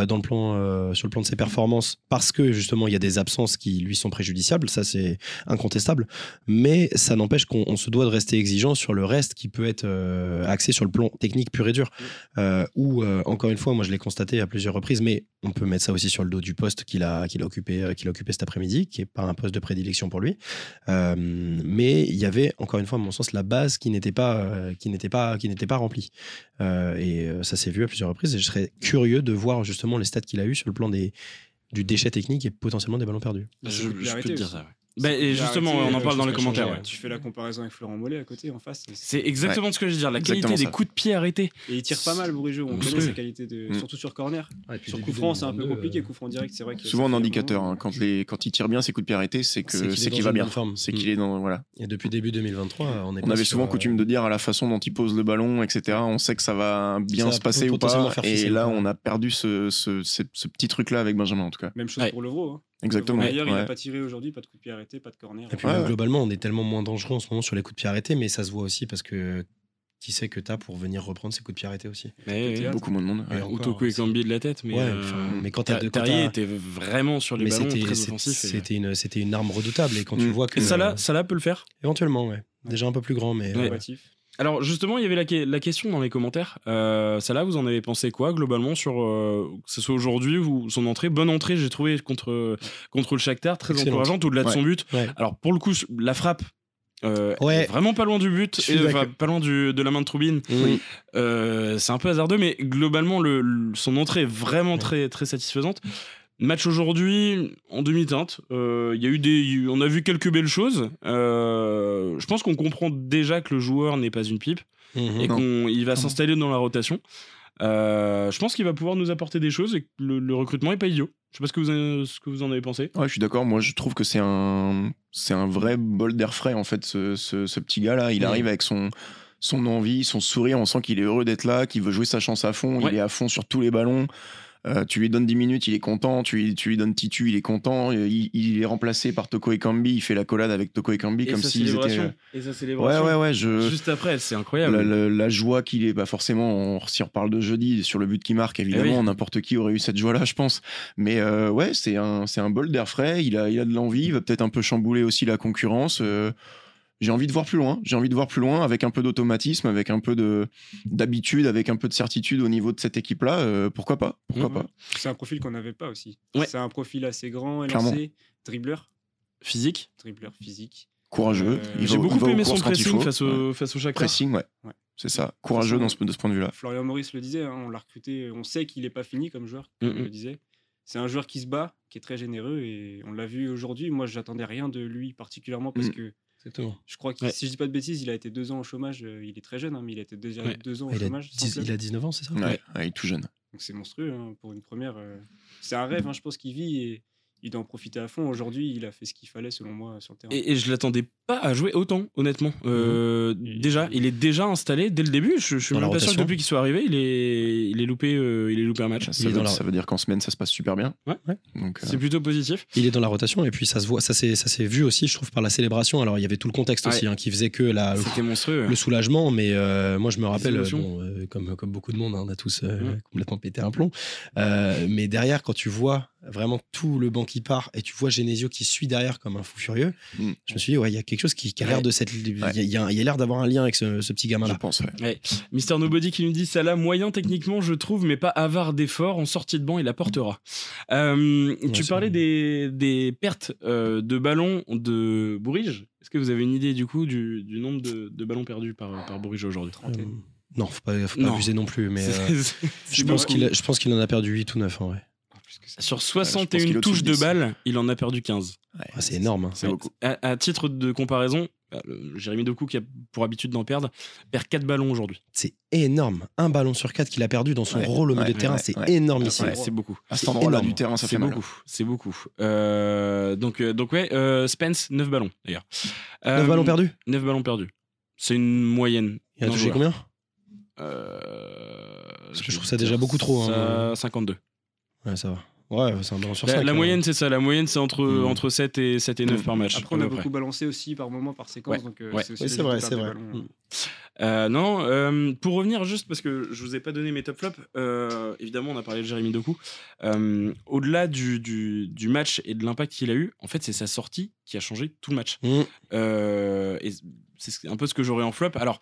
dans le plan, euh, sur le plan de ses performances parce que justement il y a des absences qui lui sont préjudiciables, ça c'est incontestable. Mais ça n'empêche qu'on on se doit de rester exigeant sur le reste qui peut être euh, axé sur le plan technique pur et dur. Euh, où euh, encore une fois, moi je l'ai constaté à plusieurs reprises, mais on peut mettre ça aussi sur le dos du poste qu'il a, occupé, euh, qu'il a occupé cet après-midi, qui est pas un poste de prédilection pour lui. Euh, mais il y avait encore une fois, à mon sens, la base qui n'était pas, euh, qui n'était pas, qui n'était pas remplie. Euh, et euh, ça s'est vu à plusieurs reprises. Et je serais curieux de voir justement les stats qu'il a eu sur le plan des du déchet technique et potentiellement des ballons perdus. Je, peux te dire ça. Bah, et justement, on en euh, parle dans les commentaires. ouais. Tu fais la comparaison avec Florent Mollet à côté, en face. C'est exactement ce que je veux dire. La Exactement qualité des coups de pied arrêtés. Et il tire pas mal, Bourigeau. On Monstrueux. connaît sa qualité, de... Mm. surtout sur corner. puis Sur coup franc, c'est un peu 2022, compliqué. euh, Coup franc direct, c'est vrai que. Souvent fait indicateur. hein. Quand, les, quand il tire bien ses coups de pied arrêtés, c'est qu'il dans qu'il va bien. C'est Mm. qu'il est dans voilà. Et depuis début 2023, on est On avait souvent euh, coutume de dire à la façon dont il pose le ballon, etc. On sait que ça va bien se passer ou pas. Et là, on a perdu ce, petit truc-là avec Benjamin en tout cas. Même chose pour Levro. Hein. Exactement. D'ailleurs, il Ouais. n'a pas tiré aujourd'hui, pas de coup de pied arrêté, pas de corner. Et puis Ouais, ouais. globalement, on est tellement moins dangereux en ce moment sur les coups de pied arrêtés, mais ça se voit aussi parce que qui sait que t'as pour venir reprendre ces coups de pied arrêtés aussi. Mais, Théâtre. Beaucoup moins de monde. Et ouais. Otoko et c'est- Cambi de la tête. Mais, ouais, euh, mais quand t'as Terrier était vraiment sur les mais ballons c'était très et- c'était une c'était une arme redoutable et quand tu Mm. vois que Et Salah, Salah peut le faire? Éventuellement ouais déjà un peu plus grand mais Ouais. euh. Alors justement, il y avait la, que- la question dans les commentaires. Euh, Salah, vous en avez pensé quoi globalement sur euh, que ce soit aujourd'hui ou son entrée? Bonne entrée, j'ai trouvé contre contre le Shakhtar, très encourageante au-delà de Ouais. son but. ouais. Alors pour le coup, la frappe. euh, Ouais. vraiment pas loin du but, et, enfin, pas loin du- de la main de Troubine. Oui. Euh, c'est un peu hasardeux, mais globalement, le, le- son entrée est vraiment très, très satisfaisante. Match aujourd'hui en demi-teinte. Euh, Il y a eu des, on a vu quelques belles choses. Euh, je pense qu'on comprend déjà que le joueur n'est pas une pipe Mhm. et qu'il va s'installer dans la rotation. Euh, je pense qu'il va pouvoir nous apporter des choses et que le, le recrutement est pas idiot. Je sais pas ce que vous, en- ce que vous en avez pensé. Ouais, je suis d'accord. Moi, je trouve que c'est un, c'est un vrai bol d'air frais, en fait, ce, ce, ce petit gars-là. Il Mm. arrive avec son, son envie, son sourire. On sent qu'il est heureux d'être là, qu'il veut jouer sa chance à fond. Ouais. Il est à fond sur tous les ballons. Euh, tu lui donnes 10 minutes, il est content. Tu, lui- tu lui donnes Titu, il est content. Il, il est remplacé par Toko Ekambi. Il fait la collade avec Toko Ekambi Et comme s'ils étaient. célébration. Et sa Ouais, célébration. ouais, ouais. Je... Juste après, c'est incroyable. La, la- la joie qu'il est, bah forcément, on, si on reparle de jeudi sur le but qu'il marque, évidemment, Eh oui. n'importe qui aurait eu cette joie-là, je pense. Mais euh, ouais, c'est un, c'est un bol d'air frais. Il a, il a de l'envie. Il va peut-être un peu chambouler aussi la concurrence. Euh, j'ai envie de voir plus loin. J'ai envie de voir plus loin avec un peu d'automatisme, avec un peu de d'habitude, avec un peu de certitude au niveau de cette équipe-là. Euh, pourquoi pas? Pourquoi Mhm. pas? C'est un profil qu'on n'avait pas aussi. Ouais. C'est un profil assez grand, élancé, dribbleur, Physique. dribbleur physique. Courageux. Euh, il J'ai beaucoup aimé son pressing face Ouais. au, face au Shakhtar. Pressing, ouais. Ouais. C'est ça. Courageux dans ce, de ce point de vue-là. Florian Maurice le disait, hein, on l'a recruté, on sait qu'il n'est pas fini comme joueur, comme on le disait. C'est un joueur qui se bat, qui est très généreux et on l'a vu aujourd'hui. Moi, j'attendais rien de lui particulièrement parce Mhm. que Exactement. Je crois que Ouais. si je dis pas de bêtises, il a été deux ans au chômage. euh, Il est très jeune, hein, mais il a été déjà Ouais. deux ans au Il chômage. sans 10 club. il a 19 ans, c'est ça Ouais, ouais, il est tout jeune. Donc c'est monstrueux hein, pour une première. euh, C'est un rêve, hein, je pense qu'il vit et il doit en profiter à fond. Aujourd'hui, il a fait ce qu'il fallait selon moi sur le terrain. Et, et je l'attendais pas à jouer autant, honnêtement. Euh, Mhm. Déjà, il est déjà installé dès le début. Je, je suis Dans même pas sûr que depuis qu'il soit arrivé, il est, il est loupé, euh, il est loupé un match. Ça, veut, la- ça veut dire qu'en semaine, ça se passe super bien. Ouais. Ouais. Donc, euh, C'est plutôt positif. Il est dans la rotation et puis ça se voit, ça s'est, ça s'est vu aussi, je trouve, par la célébration. Alors il y avait tout le contexte Ouais. aussi hein, qui faisait que la, C'était monstrueux. le soulagement, mais euh, moi je me rappelle, bon, euh, comme, comme beaucoup de monde, hein, on a tous euh, Ouais. complètement pété un plomb. Euh, mais derrière, quand tu vois vraiment tout le banc qui part et tu vois Genesio qui suit derrière comme un fou furieux, Mm. je me suis dit, ouais, il y a quelque chose qui, qui a l'air de cette. Il y a, il y a- y a l'air d'avoir un lien avec ce, ce petit je gamin-là. pense, ouais. Mister Nobody qui nous dit Salah moyen techniquement je trouve mais pas avare d'efforts en sortie de banc il apportera. Euh, tu parlais des, des pertes euh, de ballons de Bourige. Est-ce que vous avez une idée du coup du, du nombre de, de ballons perdus par, par Bourige aujourd'hui? Euh, Trentaine. non, faut pas, faut pas Non. abuser non plus, mais (laughs) euh, je, pense qu'il je pense qu'il en a perdu 8 ou 9 en vrai. Ah, plus que ça. Sur pense qu'il 61 est au-dessus touches de de 10. balles, il en a perdu 15. Ouais, Ah, c'est énorme. hein. C'est beaucoup. À, à titre de comparaison, euh, Jérémy Doku, qui a pour habitude d'en perdre, perd 4 ballons aujourd'hui. C'est énorme. Un ballon sur 4 qu'il a perdu dans son Ouais, rôle au milieu ouais, de terrain, ouais, c'est ouais. énormissime. C'est c'est beaucoup. À cet C'est endroit-là énorme. du terrain, ça C'est fait mal. beaucoup. C'est beaucoup. Euh, donc, euh, donc ouais, euh, Spence, 9 ballons d'ailleurs. 9 Euh, ballons perdus 9 ballons perdus. C'est une moyenne. Il a touché combien Euh, Parce que je trouve ça déjà beaucoup trop, hein. ça, 52. Ouais, ça va. Ouais, c'est un ballon sur La, 5. la moyenne, c'est ça. La moyenne, c'est entre, Mm. entre 7 et, 7 et 9 Mm. par match. Après, on a près. beaucoup balancé aussi par moment, par séquence. Ouais. Donc, euh, Ouais. c'est Oui, vrai, c'est vrai. des ballons. Mm. Euh, non, euh, pour revenir juste parce que je vous ai pas donné mes top flops, euh, évidemment on a parlé de Jérémy Doku. Euh, Au-delà du, du, du match et de l'impact qu'il a eu, en fait c'est sa sortie qui a changé tout le match. Mm. Euh, et c'est un peu ce que j'aurais en flop. Alors,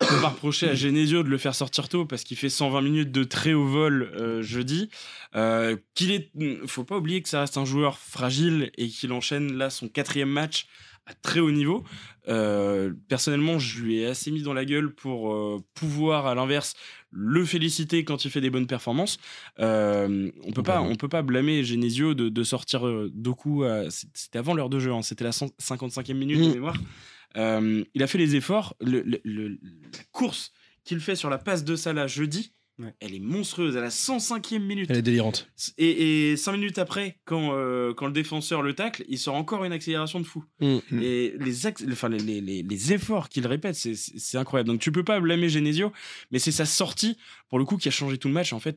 (coughs) peut pas reprocher à Genesio de le faire sortir tôt parce qu'il fait 120 minutes de très haut vol euh, jeudi. Euh, qu'il est, faut pas oublier que ça reste un joueur fragile et qu'il enchaîne là son quatrième match à très haut niveau. Euh, personnellement, je lui ai assez mis dans la gueule pour euh, pouvoir, à l'inverse, le féliciter quand il fait des bonnes performances. Euh, on peut pas, on peut pas blâmer Genesio de, de sortir Doku. C'était avant l'heure de jeu, hein, c'était la 100 55e minute de Mm. mémoire. Euh, il a fait les efforts. Le- le- le- la course qu'il fait sur la passe de Salah jeudi, Ouais. elle est monstrueuse. À la 105e minute. Elle est délirante. Et, et cinq minutes après, quand, euh, quand le défenseur le tacle, il sort encore une accélération de fou. Mm. Mm. Et les, enfin, les, les, les- les efforts qu'il répète, c'est incroyable. Donc tu peux pas blâmer Genesio, mais c'est sa sortie, pour le coup, qui a changé tout le match. En fait,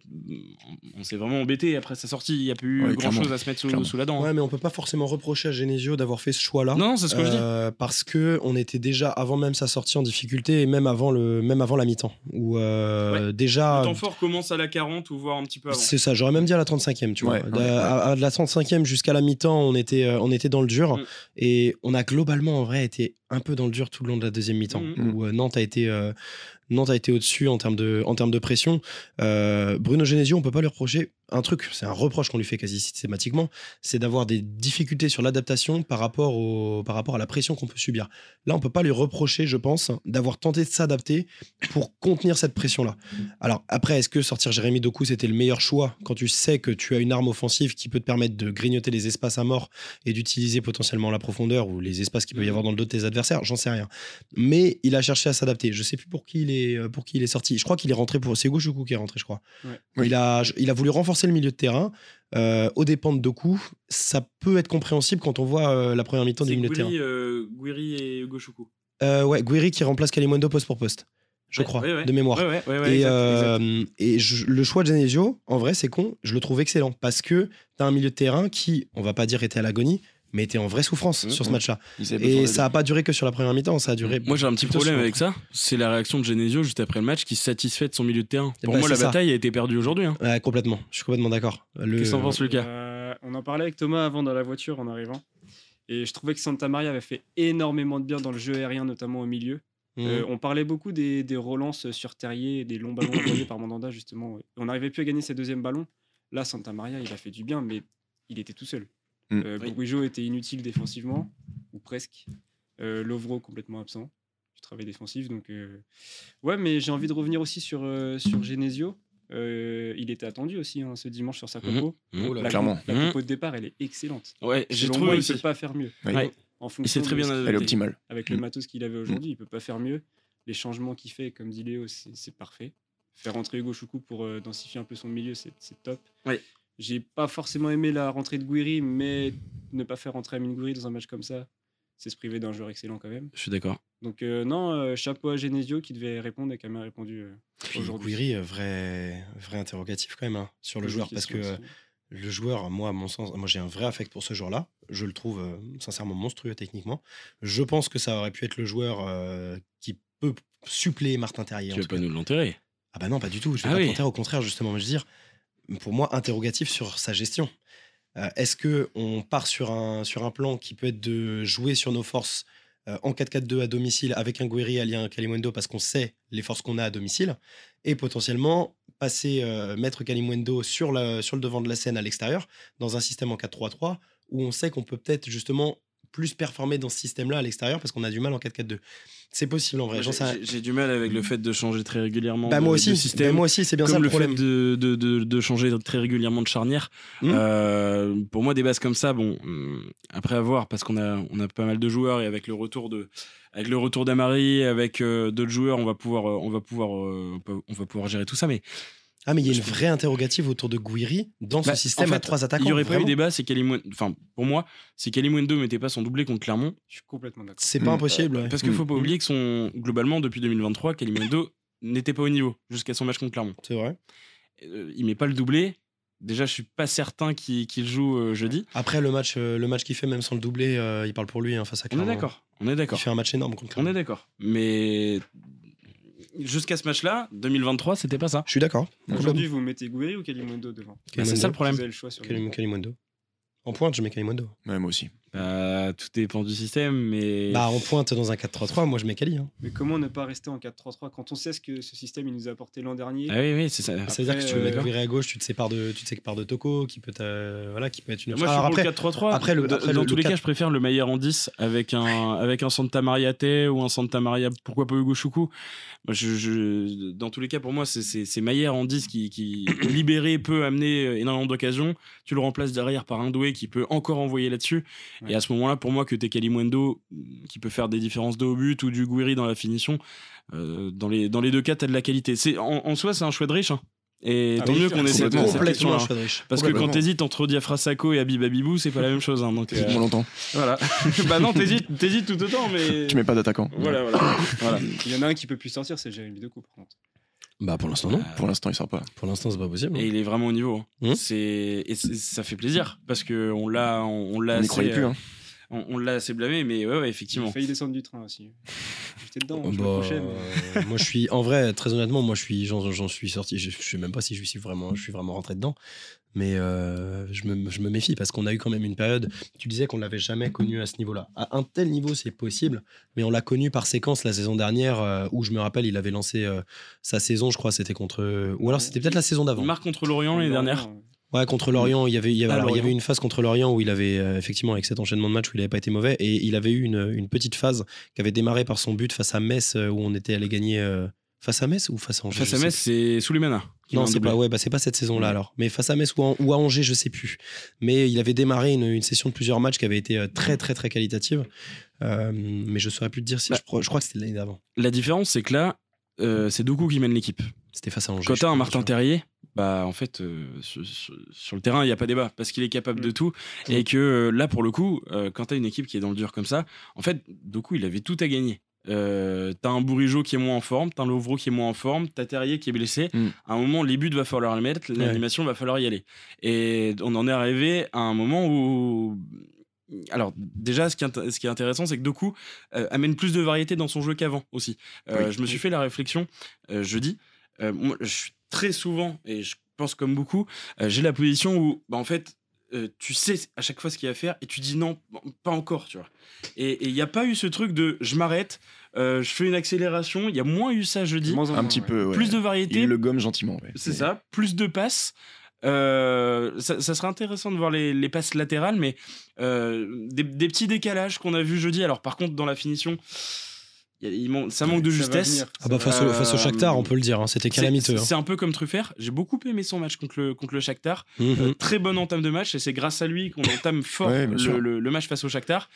on s'est vraiment embêté après sa sortie. Il n'y a plus Ouais, grand chose à se mettre sous, la dent. hein. Ouais, mais on peut pas forcément reprocher à Genesio d'avoir fait ce choix-là. Non, c'est ce que je dis. Euh, parce que on était déjà avant même sa sortie en difficulté et même avant le même avant la mi-temps où euh, déjà Le temps fort commence à la 40 ou voire un petit peu avant. c'est ça j'aurais même dit à la 35e tu vois Ouais, ouais, De- ouais. À, à de la 35e jusqu'à la mi-temps on était euh, on était dans le dur Mm. et on a globalement en vrai été un peu dans le dur tout le long de la deuxième mi-temps Mm. où euh, Nantes a été euh, Nantes a été au-dessus en termes de pression. Euh, Bruno Genesio on peut pas lui reprocher un truc c'est un reproche qu'on lui fait quasi systématiquement c'est d'avoir des difficultés sur l'adaptation par rapport au par rapport à la pression qu'on peut subir. Là on peut pas lui reprocher je pense d'avoir tenté de s'adapter pour contenir cette pression là alors après est-ce que sortir Jérémy Doku c'était le meilleur choix quand tu sais que tu as une arme offensive qui peut te permettre de grignoter les espaces à mort et d'utiliser potentiellement la profondeur ou les espaces qu'il peut y avoir dans le dos de tes adversaires? J'en sais rien. Mais il a cherché à s'adapter. Je sais plus pour qui il est pour qui il est sorti. Je crois qu'il est rentré pour c'est Gouchoukou qui est rentré je crois. Ouais. Il a il a voulu renforcer le milieu de terrain euh, aux dépens de Doku ça peut être compréhensible quand on voit euh, la première mi-temps du milieu de terrain euh, Guiri et Hugo Choukou. euh, ouais Guiri qui remplace Kalimundo poste pour poste je Ouais, crois ouais, ouais. de mémoire et, exact, exact. et je- le choix de Genesio, en vrai, c'est con, je le trouve excellent parce que tu as un milieu de terrain qui, on va pas dire était à l'agonie, mais était en vraie souffrance sur ce match-là. Avaient besoin Et ça a pas duré que sur la première mi-temps, ça a duré. Moi j'ai un petit problème avec ça, c'est la réaction de Genesio juste après le match qui se satisfait de son milieu de terrain. Pour ben, moi la ça. bataille a été perdue aujourd'hui. hein. Ouais, complètement, je suis complètement d'accord. Le- Qu'est-ce que t'en penses Lucas? Euh, on en parlait avec Thomas avant dans la voiture en arrivant. Et je trouvais que Santa Maria avait fait énormément de bien dans le jeu aérien, notamment au milieu. Mhm. Euh, on parlait beaucoup des, des relances sur Terrier des longs ballons (coughs) envoyés par Mandanda, justement. On n'arrivait plus à gagner ses deuxièmes ballons. Là, Santa Maria, il a fait du bien, mais il était tout seul. Mm. Euh, Oui. Était inutile défensivement, ou presque. Euh, Lovro complètement absent du travail défensif. Donc, euh, ouais, mais j'ai envie de revenir aussi sur, euh, sur Genesio. Euh, il était attendu aussi hein, ce dimanche sur sa Mhm. compo. Mhm. Oh là La, Clairement. la Mhm. compo de départ, elle est excellente. Ouais, j'ai trouvé moi, il aussi. peut pas faire mieux. Oui. Ouais. en Il fonction s'est très bien ce- Elle est optimale. avec le Mm. matos qu'il avait aujourd'hui, il peut pas faire mieux. Les changements qu'il fait, comme dit Léo, c'est c'est parfait. Faire rentrer Hugo Choukou pour euh, densifier un peu son milieu, c'est c'est top. Oui. J'ai pas forcément aimé la rentrée de Gouiri, mais ne pas faire rentrer Amine Gouiri dans un match comme ça, c'est se priver d'un joueur excellent quand même. Je suis d'accord. Donc euh, non, euh, chapeau à Genesio qui devait répondre et qui a bien répondu euh, Puis aujourd'hui. Gouiri, euh, vrai, vrai interrogatif quand même hein, sur le joueur parce que euh, aussi. le joueur, moi, à mon sens, moi j'ai un vrai affect pour ce joueur-là. Je le trouve euh, sincèrement monstrueux techniquement. Je pense que ça aurait pu être le joueur euh, qui peut suppléer Martin Terrier. Tu vas pas cas. nous l'enterrer? Ah bah non, pas du tout. Je vais Ah pas oui. au contraire, justement. Je veux dire, pour moi, interrogatif sur sa gestion. Euh, Est-ce que on part sur un, sur un plan qui peut être de jouer sur nos forces euh, en 4-4-2 à domicile avec un Guiri allié à un Kalimundo parce qu'on sait les forces qu'on a à domicile et potentiellement passer, euh, mettre Kalimundo sur, sur le devant de la scène à l'extérieur dans un système en 4-3-3 où on sait qu'on peut peut-être justement plus performer dans ce système-là à l'extérieur parce qu'on a du mal en 4-4-2. C'est possible en vrai. J'ai du mal avec le fait de changer très régulièrement Bah, de, moi de aussi, bah, système. moi aussi, c'est bien comme ça le le problème. fait de, de, changer très régulièrement de charnière. Hmm. Euh, pour moi, des bases comme ça, bon, hum, après avoir, parce qu'on a, on a pas mal de joueurs et avec le retour de, avec le retour d'Amari, avec euh, d'autres joueurs, on va pouvoir, euh, on va pouvoir, euh, on va pouvoir gérer tout ça. Mais Ah, mais il y a une vraie interrogative autour de Guiri dans Bah, ce système en fait, à trois attaquants. il y aurait pas eu débat si Kalimundo, enfin, pour moi, si Kalimundo mettait pas son doublé contre Clermont, Je suis complètement d'accord. C'est pas Mm. impossible. ouais. parce qu'il faut Mm. pas oublier que son, globalement, depuis 2023, Kalimundo (coughs) n'était pas au niveau jusqu'à son match contre Clermont. C'est vrai. Euh, il met pas le doublé. Déjà, je suis pas certain qu'il joue euh, jeudi. Après, le match, euh, le match qu'il fait, même sans le doubler, euh, il parle pour lui hein, face à On est Clermont. d'accord. On est Il d'accord. fait un match énorme contre On Clermont. est d'accord. Mais jusqu'à ce match-là, 2023, c'était pas ça. Je suis d'accord. Aujourd'hui, vous mettez Gouiri ou Kalimundo devant? Bah, c'est ça le problème. Vous avez le choix sur Kalim- Kalimundo. En pointe, je mets Kalimundo. Ouais, moi aussi. Bah, tout dépend du système, mais. Bah, en pointe, dans un 4-3-3, moi, je mets Kali. hein. Mais comment ne pas rester en 4-3-3 quand on sait ce que ce système il nous a apporté l'an dernier? Ah oui, oui, c'est ça. C'est-à-dire que si tu Après, veux mettre euh, Guiri à gauche, tu te sépares de, tu te sépares de Toko, qui peut, voilà, qui peut être une Moi, je suis après, pour le 4-3-3. après, le- dans, après, dans le- tous le les cas, 4 je préfère le Maillard en 10 avec un, avec un Santa Maria T ou un Santa Maria, pourquoi pas Hugo Choukou. Moi, je, je- dans tous les cas, pour moi, c'est- c'est c'est Maillard en 10 qui, qui (coughs) libéré peut amener énormément d'occasions. Tu le remplaces derrière par un doué qui peut encore envoyer là-dessus. Ouais. Et à ce moment-là, pour moi, que t'es Kalimundo qui peut faire des différences de haut but ou du Guiri dans la finition, euh, dans, les, dans les deux cas, t'as de la qualité. C'est En, en soi, c'est un choix de riche. hein. Et Ah tant oui, mieux qu'on ait cette, complètement. cette de riche. Parce que quand t'hésites entre Diafra Sako et Habib Abibou, c'est pas la même chose. hein, donc, euh, longtemps. voilà. (laughs) bah non, t'hésites, t'hésites tout autant, mais. Tu mets pas d'attaquant. Voilà, voilà. (laughs) voilà. Il y en a un qui peut plus sortir, c'est Jérémy Decou par contre. Bah, pour l'instant, non. Pour l'instant, il sort pas. Pour l'instant, c'est pas possible. Et il est vraiment au niveau. hein. Hum. C'est et c'est- ça fait plaisir parce que on l'a, on, on l'a. On n'y assez, croyait plus. euh, Hein. On, on l'a assez blâmé, mais ouais, ouais, Il a effectivement. failli descendre du train aussi. (laughs) J'étais dedans, Bah, je me prochaine. euh, moi, je suis en vrai, très honnêtement, moi, je suis, j'en, j'en suis sorti. Je, je sais même pas si je suis vraiment, je suis vraiment rentré dedans. Mais euh, je, me, je me méfie parce qu'on a eu quand même une période. Tu disais qu'on l'avait jamais connu à ce niveau-là. À un tel niveau, c'est possible, mais on l'a connu par séquence la saison dernière euh, où je me rappelle, il avait lancé euh, sa saison, je crois, c'était contre. Ou alors c'était peut-être la saison d'avant. Il marque contre Lorient l'année dernière. Ouais, contre Lorient, il y avait, il y avait, Ah, alors, il y Lorient. avait une phase contre Lorient où il avait, euh, effectivement, avec cet enchaînement de matchs où il n'avait pas été mauvais, et il avait eu une, une petite phase qui avait démarré par son but face à Metz, euh, où on était allé gagner. euh, face à Metz ou face à Angers Face à Metz, c'est Souleymana. non, c'est pas, ouais, bah, c'est pas cette saison-là Ouais. alors. Mais face à Metz ou, à- ou à Angers, je sais plus. Mais il avait démarré une, une session de plusieurs matchs qui avait été très, très, très qualitative. Euh, mais je saurais plus te dire si. Bah. je, crois- je crois que c'était l'année d'avant. La différence, c'est que là, c'est Doku qui mène l'équipe. C'était face à Angers. Quand t'as un Martin Terrier, bah en fait euh, sur, le terrain il y a pas débat parce qu'il est capable de Mm. tout Mm. et que euh, là pour le coup euh, quand t'as une équipe qui est dans le dur comme ça, en fait Doku il avait tout à gagner. Euh, t'as un Bourigeau qui est moins en forme, t'as un Lovro qui est moins en forme, t'as Terrier qui est blessé. Mm. À un moment, les buts va falloir les mettre, l'animation va falloir y aller. Et on en est arrivé à un moment où. Alors, déjà, ce qui, est ce qui est intéressant, c'est que Doku euh, amène plus de variété dans son jeu qu'avant aussi. Euh, Oui. Je me suis fait la réflexion jeudi. Euh, moi, je suis très souvent, et je pense comme beaucoup, euh, j'ai la position où, bah, en fait, euh, tu sais à chaque fois ce qu'il y a à faire et tu dis non, pas encore, tu vois. Et il n'y a pas eu ce truc de je m'arrête, euh, je fais une accélération. Il y a moins eu ça jeudi. Moins Un moins, petit ouais. peu. ouais. Plus de variété, Il le gomme gentiment. ouais. c'est ça, plus de passes. Euh, ça, ça serait intéressant de voir les, les passes latérales, mais euh, des, des petits décalages qu'on a vu jeudi. Alors par contre, dans la finition, ça manque de justesse. Ah bah, face, au, face au Shakhtar, on peut le dire. hein, C'était calamiteux. C'est un peu comme Truffert. J'ai beaucoup aimé son match contre le, contre le Shakhtar. Mhm. Euh, très bonne entame de match et c'est grâce à lui qu'on entame (laughs) fort Ouais, le, le- le match face au Shakhtar.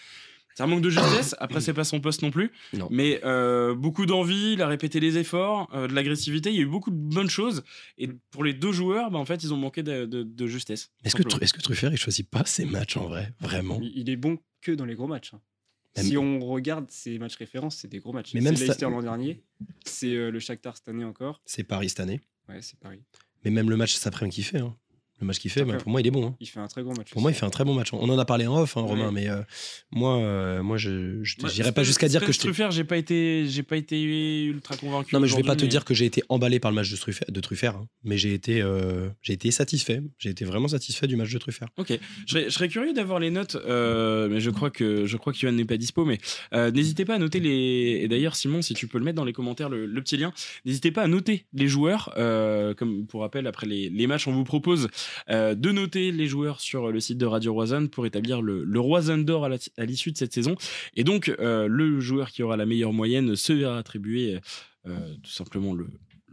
C'est un manque de justesse. Après, c'est pas son poste non plus. Non. Mais euh, beaucoup d'envie, il a répété les efforts, euh, de l'agressivité. Il y a eu beaucoup de bonnes choses. Et pour les deux joueurs, bah, en fait, ils ont manqué de, de- de justesse. Est-ce que, est-ce que Truffert, il choisit pas ses matchs en vrai? Vraiment? Il il est bon que dans les gros matchs. hein. Si on regarde ses matchs références, c'est des gros matchs. Mais ça- Leicester l'an dernier, c'est euh, le Shakhtar cette année encore. C'est Paris cette année. Ouais, c'est Paris. Mais même le match après-midi qu'il fait, hein. Le match qu'il fait, bah, pour moi, il est bon. hein. Il fait un très gros match. Pour moi, il fait un très bon match. On en a parlé en off, hein, Romain, mais euh, moi, euh, moi, je j'irai pas jusqu'à dire que je Truffert, j'ai pas été, j'ai pas été ultra convaincu. Non, mais je vais pas te dire que j'ai été emballé par le match de Truffert, de Truffert hein, mais j'ai été, euh, j'ai été satisfait. J'ai été vraiment satisfait du match de Truffert. Ok, je serais, je serais curieux d'avoir les notes, euh, mais je crois que je crois que n'est pas dispo, mais euh, n'hésitez pas à noter les. Et d'ailleurs, Simon, si tu peux le mettre dans les commentaires, le, le petit lien, n'hésitez pas à noter les joueurs. comme pour rappel, après les, les matchs, on vous propose euh, de noter les joueurs sur le site de Radio Roison pour établir le, le d'or à l'issue de cette saison. Et donc, euh, le joueur qui aura la meilleure moyenne se verra attribuer euh, tout simplement le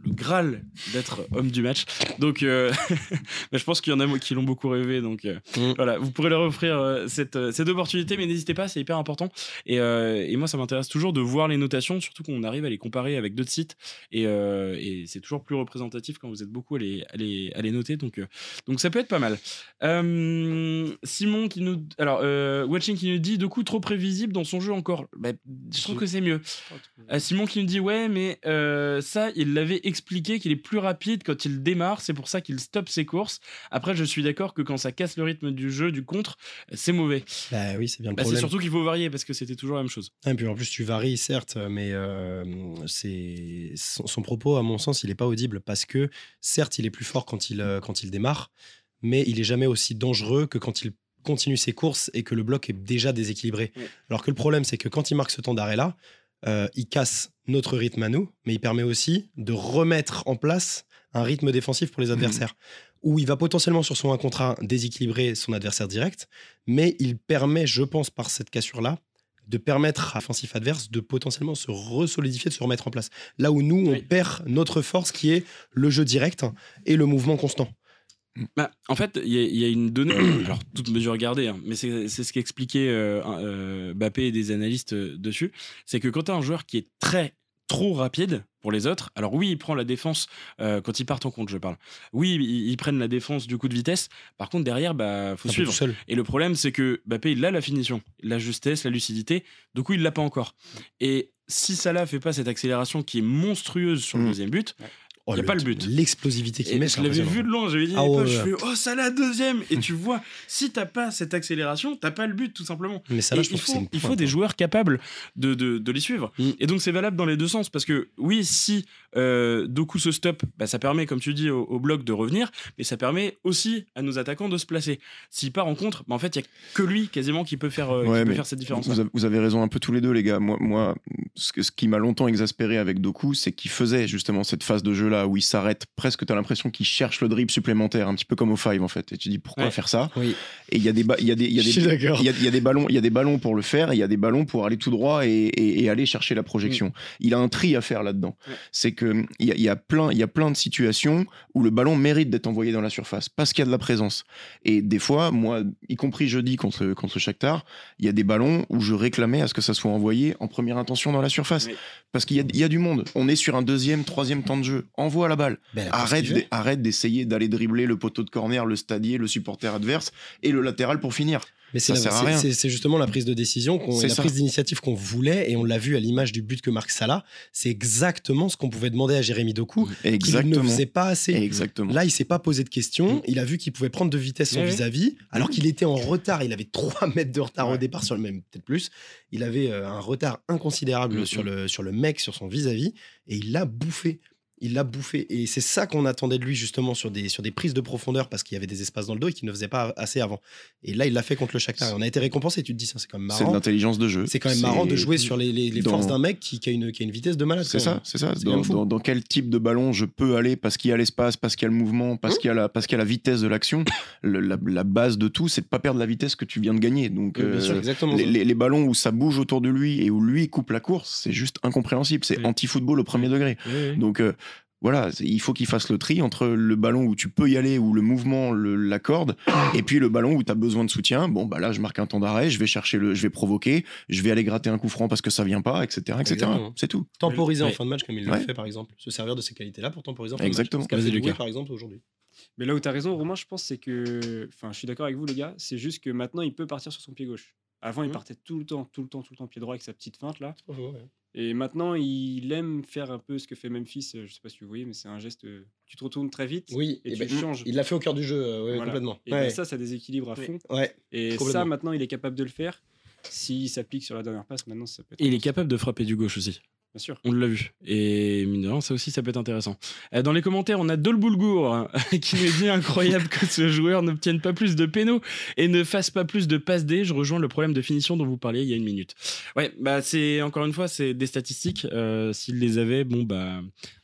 le Graal d'être homme du match. Donc, euh, (laughs) je pense qu'il y en a qui l'ont beaucoup rêvé. Donc, euh, Mm. voilà, vous pourrez leur offrir euh, cette, cette opportunité, mais n'hésitez pas, c'est hyper important. Et, et moi, ça m'intéresse toujours de voir les notations, surtout qu'on arrive à les comparer avec d'autres sites. Et, et c'est toujours plus représentatif quand vous êtes beaucoup à les, à les, à les noter. Donc, donc, ça peut être pas mal. Simon qui nous. Alors, Watching qui nous dit de coup trop prévisible dans son jeu encore. Bah, je trouve que c'est mieux. Simon qui nous dit ouais mais ça il l'avait expliqué qu'il est plus rapide quand il démarre c'est pour ça qu'il stoppe ses courses après je suis d'accord que quand ça casse le rythme du jeu du contre c'est mauvais Bah oui, c'est bien le Bah, c'est problème. surtout qu'il faut varier parce que c'était toujours la même chose Ah, Et puis en plus, tu varies, certes, mais euh, c'est son, son propos, à mon sens, il n'est pas audible parce que, certes, il est plus fort quand il, euh, quand il démarre, mais il est jamais aussi dangereux que quand il continue ses courses et que le bloc est déjà déséquilibré. Ouais. Alors que le problème, c'est que quand il marque ce temps d'arrêt-là, euh, il casse notre rythme à nous, mais il permet aussi de remettre en place un rythme défensif pour les adversaires. Où il va potentiellement sur son 1 contre 1 déséquilibrer son adversaire direct, mais il permet, je pense, par cette cassure-là, de permettre à l'offensif adverse de potentiellement se resolidifier, de se remettre en place. Là où nous, on Oui. perd notre force qui est le jeu direct et le mouvement constant. Bah, en fait, il y, a- il y a une donnée, (coughs) alors toute mesure gardée, hein, mais c'est ce qu'expliquait euh, euh, Bappé et des analystes euh, dessus, c'est que quand tu as un joueur qui est très trop rapide pour les autres, alors oui, il prend la défense euh, quand ils partent en compte, je parle. Oui, ils, ils prennent la défense du coup de vitesse. Par contre, derrière, bah, faut peu suivre. seul. Et le problème, c'est que Bappé, il a la finition, la justesse, la lucidité. Du coup, il l'a pas encore. Et si Salah fait pas cette accélération qui est monstrueuse sur le Mm. deuxième but, Oh, Y a pas le but. L'explosivité qu'il et met, je l'avais vu de loin, j'avais dit, Ah ouais, je ouais. fais, oh, Salah deuxième. Et tu vois, si t'as pas cette accélération, t'as pas le but, tout simplement. Mais ça, là, je il faut, il faut des hein. joueurs capables de, de, de les suivre. Mm. Et donc, c'est valable dans les deux sens. Parce que, oui, si euh, Doku se stoppe, bah, ça permet, comme tu dis, au, au bloc de revenir. Mais ça permet aussi à nos attaquants de se placer. S'il part en contre, bah, en fait, il y a que lui, quasiment, qui peut faire, euh, qui peut faire cette différence. Vous avez, vous avez raison un peu tous les deux, les gars. Moi, moi ce, que- ce qui m'a longtemps exaspéré avec Doku, c'est qu'il faisait justement cette phase de jeu-là où il s'arrête presque, tu as l'impression qu'il cherche le dribble supplémentaire, un petit peu comme au Five en fait. Et tu dis pourquoi Ouais. faire ça Oui, Et il y a des, il y a des, il y a des, il y, a, il y a des ballons, il y a des ballons pour le faire, et il y a des ballons pour aller tout droit et, et- et aller chercher la projection. Il a un tri à faire là-dedans. Ouais. C'est que il y a, il y a plein, il y a plein de situations où le ballon mérite d'être envoyé dans la surface parce qu'il y a de la présence. Et des fois, moi, y compris jeudi contre contre Shakhtar, il y a des ballons où je réclamais à ce que ça soit envoyé en première intention dans la surface Oui. parce qu'il y a, il y a du monde. On est sur un deuxième, troisième temps de jeu. Envoie la balle. Ben, Arrête, arrête d'essayer d'aller dribbler le poteau de corner, le stadier, le supporter adverse et le latéral pour finir. Mais c'est Ça la- sert à c'est- rien. c'est c'est justement la prise de décision, qu'on- C'est la ça. prise d'initiative qu'on voulait, et on l'a vu à l'image du but que marque Salah. C'est exactement ce qu'on pouvait demander à Jérémy Doku, qu'il ne Exactement. faisait pas assez. Exactement. Là, il s'est pas posé de questions. Il a vu qu'il pouvait prendre de vitesse son ouais. vis-à-vis, alors qu'il était en retard. Il avait 3 mètres de retard au départ, sur le même, peut-être plus. Il avait euh, un retard inconsidérable sur, le, sur le mec, sur son vis-à-vis, et il l'a bouffé. Il l'a bouffé. Et c'est ça qu'on attendait de lui, justement, sur des, sur des prises de profondeur, parce qu'il y avait des espaces dans le dos et qu'il ne faisait pas assez avant. Et là, il l'a fait contre le Shakhtar. Et on a été récompensé. Tu te dis, ça, c'est quand même C'est de marrant. l'intelligence de jeu. C'est quand même marrant de jouer sur les, les- les dans- forces d'un mec qui, qui a une, qui a une vitesse de malade. C'est ça, c'est ça. Dans, dans- dans quel type de ballon je peux aller parce qu'il y a l'espace, parce qu'il y a le mouvement, parce Mmh. qu'il y a la, parce qu'il y a la vitesse de l'action. La, la base de tout, c'est de pas perdre la vitesse que tu viens de gagner. Donc Oui, bien sûr, euh, exactement. les, les- les ballons où ça bouge autour de lui et où lui coupe la course, c'est juste incompréhensible. C'est Oui. anti-football au premier degré. Oui, oui. Donc euh, voilà, il faut qu'il fasse le tri entre le ballon où tu peux y aller, où le mouvement le- l'accorde, et puis le ballon où tu as besoin de soutien. Bon, bah là, je marque un temps d'arrêt, je vais chercher le, je vais provoquer, je vais aller gratter un coup franc parce que ça vient pas, etc., etc. Exactement. C'est tout. Temporiser en fin de match comme il Ouais. le fait par exemple. Se servir de ces qualités-là pour temporiser en fin Exactement. de match. Lucas. par exemple aujourd'hui. Mais là où tu as raison, Romain, je pense, c'est que. Enfin, je suis d'accord avec vous, les gars. C'est juste que maintenant, il peut partir sur son pied gauche. Avant, il Mhm. partait tout le temps, tout le temps, tout le temps pied droit avec sa petite feinte là. Faux, ouais. Et maintenant, il aime faire un peu ce que fait Memphis. euh, Je sais pas si vous voyez, mais c'est un geste. euh, Tu te retournes très vite. Oui, Et et tu ben, changes. Il l'a fait au cœur du jeu, euh, ouais, Voilà. complètement. Et ben ça, ça déséquilibre à fond. ouais. Et ça, maintenant, il est capable de le faire. S'il s'applique sur la dernière passe, maintenant, ça peut être. Et il est capable de frapper du gauche aussi. Bien sûr. On l'a vu. Et mine de ça aussi, ça peut être intéressant. Euh, Dans les commentaires, on a Dolboulgour hein, (laughs) qui nous dit incroyable que ce joueur n'obtienne pas plus de pénaux et ne fasse pas plus de passes D. Je rejoins le problème de finition dont vous parliez il y a une minute. Ouais, bah c'est encore une fois, c'est des statistiques. Euh, S'il les avait, bon bah,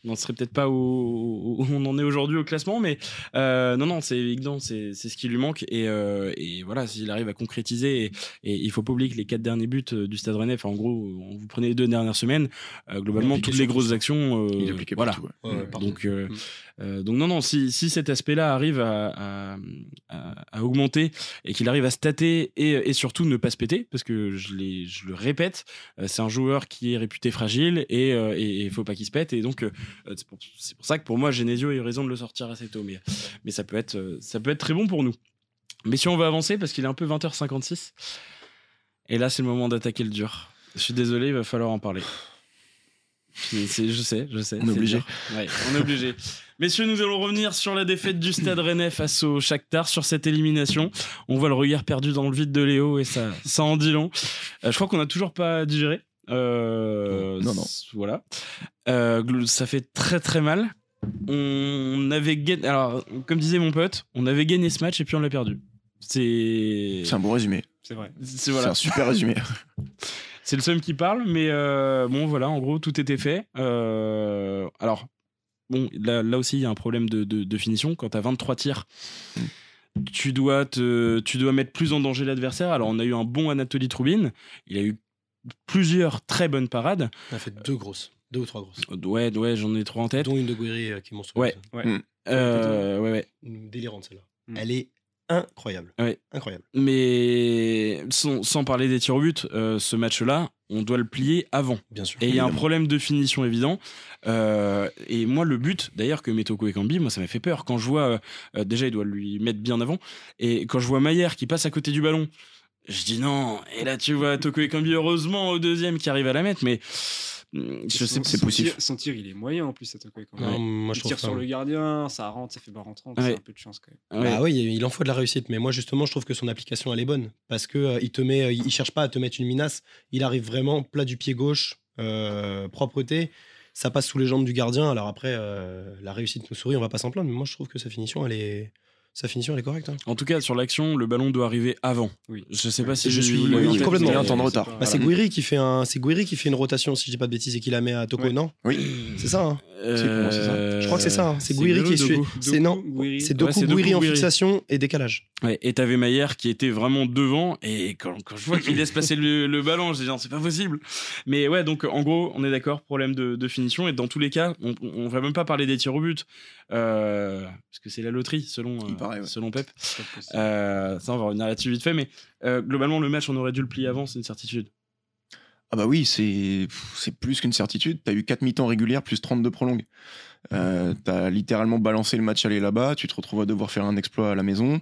n'en serait peut-être pas où, où on en est aujourd'hui au classement, mais euh, non, non, c'est évident, c'est c'est ce qui lui manque. Et, euh, et voilà, s'il arrive à concrétiser, et, et il faut pas oublier que les quatre derniers buts euh, du Stade Rennais, enfin, en gros, on vous prenez les deux dernières semaines, euh, globalement, toutes les grosses actions, euh, Il est appliqué voilà. partout. ouais. Ouais, ouais, partout. Donc, euh, Mm. Euh, donc non, non, si, cet aspect-là arrive à, augmenter et qu'il arrive à stater et, et surtout ne pas se péter, parce que je, le répète, euh, c'est un joueur qui est réputé fragile et euh, et il faut pas qu'il se pète. Et donc, euh, c'est pour, ça que pour moi, Genesio a eu raison de le sortir assez tôt. Mais, ça, peut être, euh, ça peut être très bon pour nous. Mais si on veut avancer, parce qu'il est un peu 20h56, et là, c'est le moment d'attaquer le dur. Je suis désolé, il va falloir en parler. Je sais, je sais. On est obligé. Ouais, on est obligé. (laughs) Messieurs, nous allons revenir sur la défaite du Stade Rennais face au Shakhtar sur cette élimination. On voit le regard perdu dans le vide de Léo et ça, ça en dit long. Euh, je crois qu'on n'a toujours pas digéré. Euh, Non, non. Voilà. Euh, ça fait très très mal. On avait gagné. Alors, comme disait mon pote, on avait gagné ce match et puis on l'a perdu. C'est. C'est un bon résumé. C'est vrai. C'est C'est voilà. un super résumé. (laughs) C'est le seum qui parle, mais euh, bon, voilà, en gros, tout était fait. Euh, alors, bon, là, là aussi, il y a un problème de, de- de finition. Quand tu as 23 tirs, tu, dois te, tu dois mettre plus en danger l'adversaire. Alors, on a eu un bon Anatoly Troubine. Il a eu plusieurs très bonnes parades. On a fait deux grosses, deux ou trois grosses. Ouais, ouais, j'en ai trois en tête. Dont une de euh, qui est monstrueuse. Ouais. Euh, ouais, ouais. Une Délirante celle-là. Mm. Elle est incroyable. Ouais. Incroyable. Mais sans, sans parler des tirs au but, euh, ce match-là, on doit le plier avant. Bien sûr. Et il y a un problème de finition évident. Euh, et moi, le but, d'ailleurs, que met Toko Ekambi, moi, ça m'a fait peur. Quand je vois, euh, déjà, il doit lui mettre bien avant. Et quand je vois Maillère qui passe à côté du ballon, je dis non. Et là, tu vois Toko Ekambi, heureusement, au deuxième, qui arrive à la mettre. Mais je sais c'est tir- Son tir, il est moyen en plus, cette quoi. Quand Non, même. moi je il trouve tire ça- sur le gardien, ça rentre, ça fait barre rentrante. Ouais. C'est un peu de chance quand même. Ouais. Bah oui, il en faut de la réussite, mais moi justement, je trouve que son application elle est bonne parce que euh, il te met, euh, il cherche pas à te mettre une minace, il arrive vraiment plat du pied gauche, euh, propreté, ça passe sous les jambes du gardien. Alors après, euh, la réussite nous sourit, on va pas s'en plaindre, mais moi je trouve que sa finition elle est, sa finition elle est correcte. hein. En tout cas, sur l'action, le ballon doit arriver avant. Oui. Je sais pas si Je suis- oui, en complètement. mais- Il y a un temps de C'est retard. Bah, c'est. Guiri qui fait un, c'est Guiri qui fait une rotation si je dis pas de bêtises et qui la met à Toko, Ouais. non Oui. C'est ça. hein ça. je crois que c'est ça. hein. C'est c'est Guiri qui. Doku C'est non, c'est Doku Guiri en fixation et décalage. Ouais, et t'avais Maillère qui était vraiment devant, et quand, quand je vois qu'il laisse passer le, le ballon, je dis non, c'est pas possible. Mais ouais, donc en gros, on est d'accord, problème de, de finition, et dans tous les cas, on, on va même pas parler des tirs au but, euh, parce que c'est la loterie, selon, Il euh, ouais. selon Pep. Euh, ça, on va revenir là-dessus vite fait, mais euh, globalement, le match, on aurait dû le plier avant, c'est une certitude. Ah bah oui, c'est c'est plus qu'une certitude. T'as eu 4 mi-temps régulières plus 32 prolongues. Euh, T'as littéralement balancé le match aller là-bas. Tu te retrouves à devoir faire un exploit à la maison.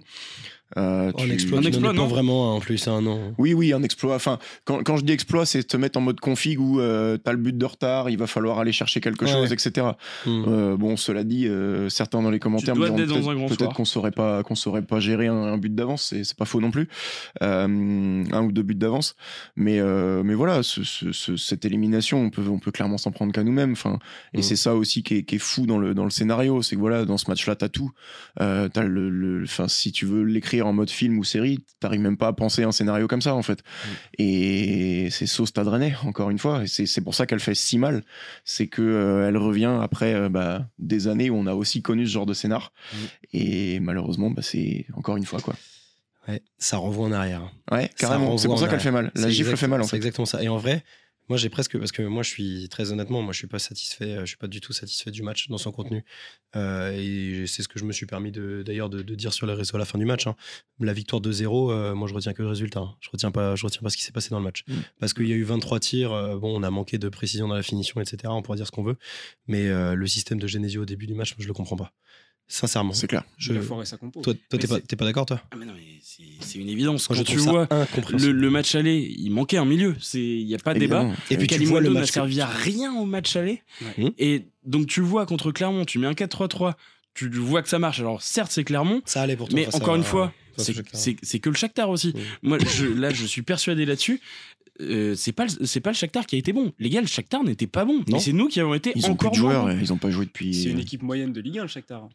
Euh, un tu- exploit, Un exploit, n'en est pas non vraiment en plus, hein, non. Oui, oui, un exploit. Enfin, quand, quand je dis exploit, c'est te mettre en mode config où euh, t'as le but de retard, il va falloir aller chercher quelque Ouais. chose, etc. Hmm. Euh, bon, cela dit, euh, certains dans les commentaires me diront peut-être un qu'on saurait pas qu'on saurait pas gérer un, un but d'avance, c'est c'est pas faux non plus, Euh, un ou deux buts d'avance. Mais euh, mais voilà, ce- ce- ce- cette élimination, on peut on peut clairement s'en prendre qu'à nous-mêmes. Enfin, et Mm. c'est ça aussi qui est, qui est fou dans le dans le scénario, c'est que voilà, dans ce match-là, t'as tout. Euh, t'as le- enfin, si tu veux l'écrire en mode film ou série, t'arrives même pas à penser un scénario comme ça en fait. Et c'est sauce Rennais, encore une fois. Et c'est c'est pour ça qu'elle fait si mal. C'est que euh, elle revient après euh, bah, des années où on a aussi connu ce genre de scénar. Mm. Et malheureusement, bah, c'est encore une fois quoi. Ouais, ça renvoie en arrière. Ouais, carrément. C'est pour ça qu'elle fait mal. La C'est gifle fait mal en C'est fait. exactement ça. Et en vrai, Moi, j'ai presque parce que moi, je suis très honnêtement, moi, je suis pas satisfait. euh, Je suis pas du tout satisfait du match dans son contenu. Euh, et c'est ce que je me suis permis d'ailleurs de, de dire sur les réseaux à la fin du match. hein. La victoire 2-0, euh, moi, je retiens que le résultat. hein. Je retiens pas, je retiens pas ce qui s'est passé dans le match. Mm. Parce qu'il y a eu 23 tirs. euh, bon, on a manqué de précision dans la finition, etc. On pourra dire ce qu'on veut, mais le système de Genesio au début du match, moi, je le comprends pas. Sincèrement. C'est clair. Je-. Toi, t'es pas, pas d'accord, toi Ah, mais non, mais c'est une évidence. Moi, je Quand tu vois le, le match aller, il manquait un milieu. Il n'y a pas de débat. Et puis, tu vois Kalimundo le n'a match. servi à rien au match aller. Ouais. Mmh. Et donc tu vois contre Clermont, tu mets un 4-3-3, tu vois que ça marche. Alors certes c'est Clermont, Ça allait pour toi. mais encore à- une fois, c'est que le Shakhtar aussi. Oui. Moi je, là je suis persuadé là-dessus. Euh, c'est pas c'est pas le Shakhtar qui a été bon. Les gars, le Shakhtar n'était pas bon. Non. Mais c'est nous qui avons été Ils ont plus encore de joueurs, moins bons. ils ont pas joué depuis. C'est une équipe moyenne de Ligue 1, le Shakhtar.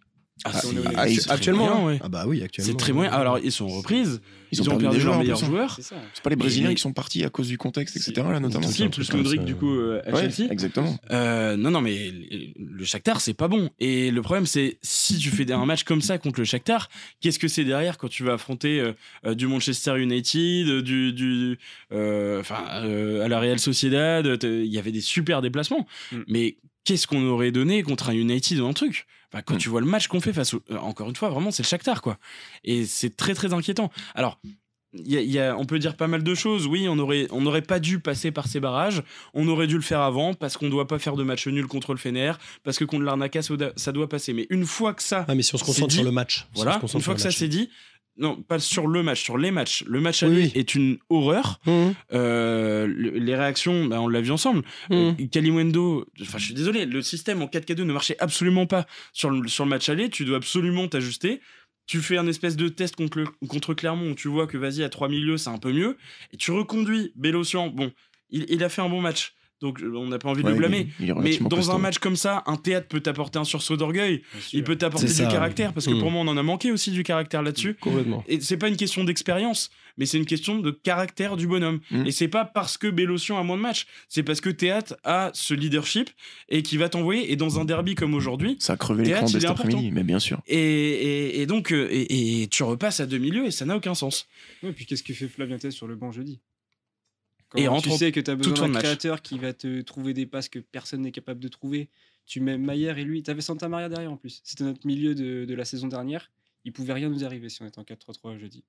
Hein. Ah, Ah, si ah, actuellement, moyen, ouais. Ah bah oui, actuellement. C'est très moyen. Alors ils sont en reprise. Ils ont perdu des leurs meilleurs joueurs. C'est pas les Brésiliens Et- qui sont partis à cause du contexte, etc. Si. là notamment. Si, plus comme Modric du coup euh, à Ouais, Chelsea. exactement. Euh, non, non, mais le- Shakhtar, c'est pas bon. Et le problème, c'est si tu fais un match comme ça contre le Shakhtar, qu'est-ce que c'est derrière quand tu vas affronter euh, du Manchester United, du, du, euh, enfin, à la Real Sociedad, il y avait des super déplacements. Mm. Mais qu'est-ce qu'on aurait donné contre un United ou un truc? Quand Mm. tu vois le match qu'on fait face au, euh, encore une fois, vraiment, c'est le Shakhtar, quoi. Et c'est très, très inquiétant. Alors. il y a- il y a- on peut dire pas mal de choses. Oui, on aurait, on n'aurait pas dû passer par ces barrages. On aurait dû le faire avant parce qu'on doit pas faire de match nul contre le Fener, parce que contre l'Arnaca, ça doit- ça doit passer. Mais une fois que ça, Ah, mais si on se concentre dit. sur le match. si on voilà, se une fois que ça le c'est dit, non, pas sur le match, sur les matchs. Le match Oui, aller oui. est une horreur. Mmh, Euh, le- les réactions, bah, on l'a vu ensemble. mmh. Euh, enfin, je suis désolé, le système en 4K2 ne marchait absolument pas sur le, sur le match aller. Tu dois absolument t'ajuster. Tu fais un espèce de test contre, le- contre Clermont où tu vois que vas-y, à trois milieux, c'est un peu mieux. Et tu reconduis Bélocian. Bon, il, il a fait un bon match. Donc, euh, on n'a pas envie de Ouais, le blâmer. il- il est Mais dans costaud. un match comme ça, un théâtre peut t'apporter un sursaut d'orgueil. Il peut t'apporter du ça. caractère. Parce que Mm. pour moi, on en a manqué aussi du caractère là-dessus. Complètement. Et c'est pas une question d'expérience, mais c'est une question de caractère du bonhomme. Mm. Et c'est pas parce que Bélocian a moins de matchs, c'est parce que Théâtre a ce leadership et qui va t'envoyer. Et dans un derby comme aujourd'hui, Ça a crevé Théâtre, l'écran dès cet après-midi, mais bien sûr. et, et- et donc, euh, et, et tu repasses à deux milieux et ça n'a aucun sens. Ouais, puis qu'est-ce que fait Flavien sur le banc jeudi? Et Quand rentre tu sais que tu as besoin d'un créateur qui va te trouver des passes que personne n'est capable de trouver. Tu mets Maillère et lui. Tu avais Santa Maria derrière en plus. C'était notre milieu de, de la saison dernière. Il pouvait rien nous arriver si on était en 4-3-3 jeudi.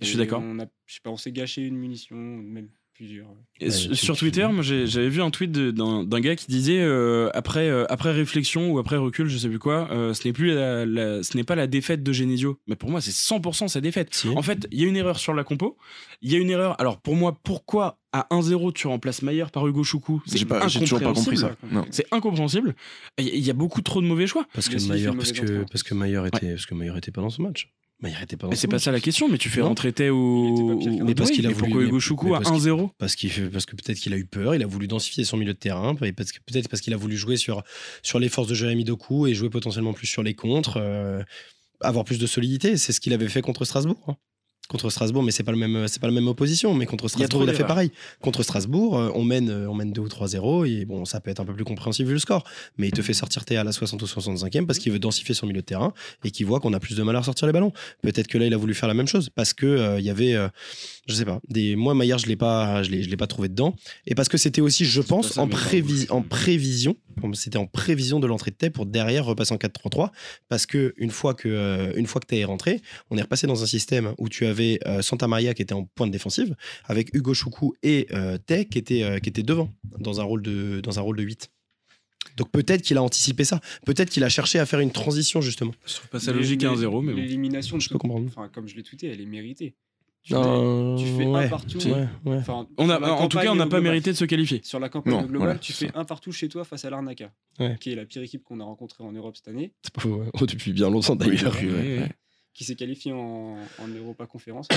Je suis Et d'accord. On a, je sais pas, on s'est gâché une munition, même plusieurs. Et Ouais, sur- Twitter, moi j'ai- j'avais vu un tweet de- d'un d'un gars qui disait euh, après, euh, après réflexion ou après recul, je sais plus quoi, euh, ce n'est plus la, la- ce n'est pas la défaite de Genesio. Mais pour moi, c'est 100% sa défaite. Si. En fait, il y a une erreur sur la compo. Il y a une erreur. Alors pour moi, pourquoi à 1-0 tu remplaces Maillard par Hugo Choukou C'est J'ai pas- j'ai toujours pas compris ça. C'est incompréhensible. Il y a- il y a beaucoup trop de mauvais choix. Parce que Maillard, parce mauvais que, entraîneur. parce que Maillard était, parce que Maillard était pas dans ce match. Maillard était pas Mais ce c'est pas ça la question. Mais tu fais Non. rentrer Il ou. Mais parce qu'il a mais voulu- pourquoi mais- Hugo Choukou mais à parce qu'il- 1-0 Parce, qu'il fait- parce que peut-être qu'il a eu peur, il a voulu densifier son milieu de terrain, et parce que peut-être parce qu'il a voulu jouer sur, sur les forces de Jérémy Doku et jouer potentiellement plus sur les contres, euh, avoir plus de solidité. C'est ce qu'il avait fait contre Strasbourg. hein. Contre Strasbourg, mais c'est pas le même, c'est pas la même opposition. Mais contre Il y a Strasbourg, il, a fait pareil. Contre Strasbourg, euh, on mène, euh, on mène 2 ou 3-0 et bon, ça peut être un peu plus compréhensible vu le score. Mais il te fait sortir Théa à la 60 ou 65e parce qu'il veut densifier son milieu de terrain et qu'il voit qu'on a plus de mal à ressortir les ballons. Peut-être que là, il a voulu faire la même chose parce que euh, il y avait, euh, je sais pas, des, moi Maillard, je l'ai pas, je l'ai, je l'ai pas trouvé dedans. Et parce que c'était aussi, je pense, ça, en, prévi- en prévision, c'était en prévision de l'entrée de Tay pour derrière repasser en 4-3-3 parce que une fois que, euh, une fois que est rentré, on est repassé dans un système où tu avais euh, Santa Maria qui était en pointe défensive avec Hugo Choukou et euh, Tay qui étaient, euh, qui étaient devant dans un rôle de, dans un rôle de 8. Donc peut-être qu'il a anticipé ça. Peut-être qu'il a cherché à faire une transition justement. Je trouve pas ça logique à 1-0, mais bon. L'élimination, Je peux tout- comprendre. Enfin, comme je l'ai tweeté, elle est méritée. Tu fais, tu fais ouais, un partout. Ouais, ouais. Enfin, On a, sur la en tout cas, on n'a pas mérité de se qualifier. Sur la campagne Non, au global, voilà, tu fais un partout chez toi face à l'Arnaca, Ouais. qui est la pire équipe qu'on a rencontrée en Europe cette année, C'est pas. Oh, depuis bien longtemps Oui, d'ailleurs. depuis, ouais, ouais. Qui s'est qualifiée en, en Europa Conférence. (coughs)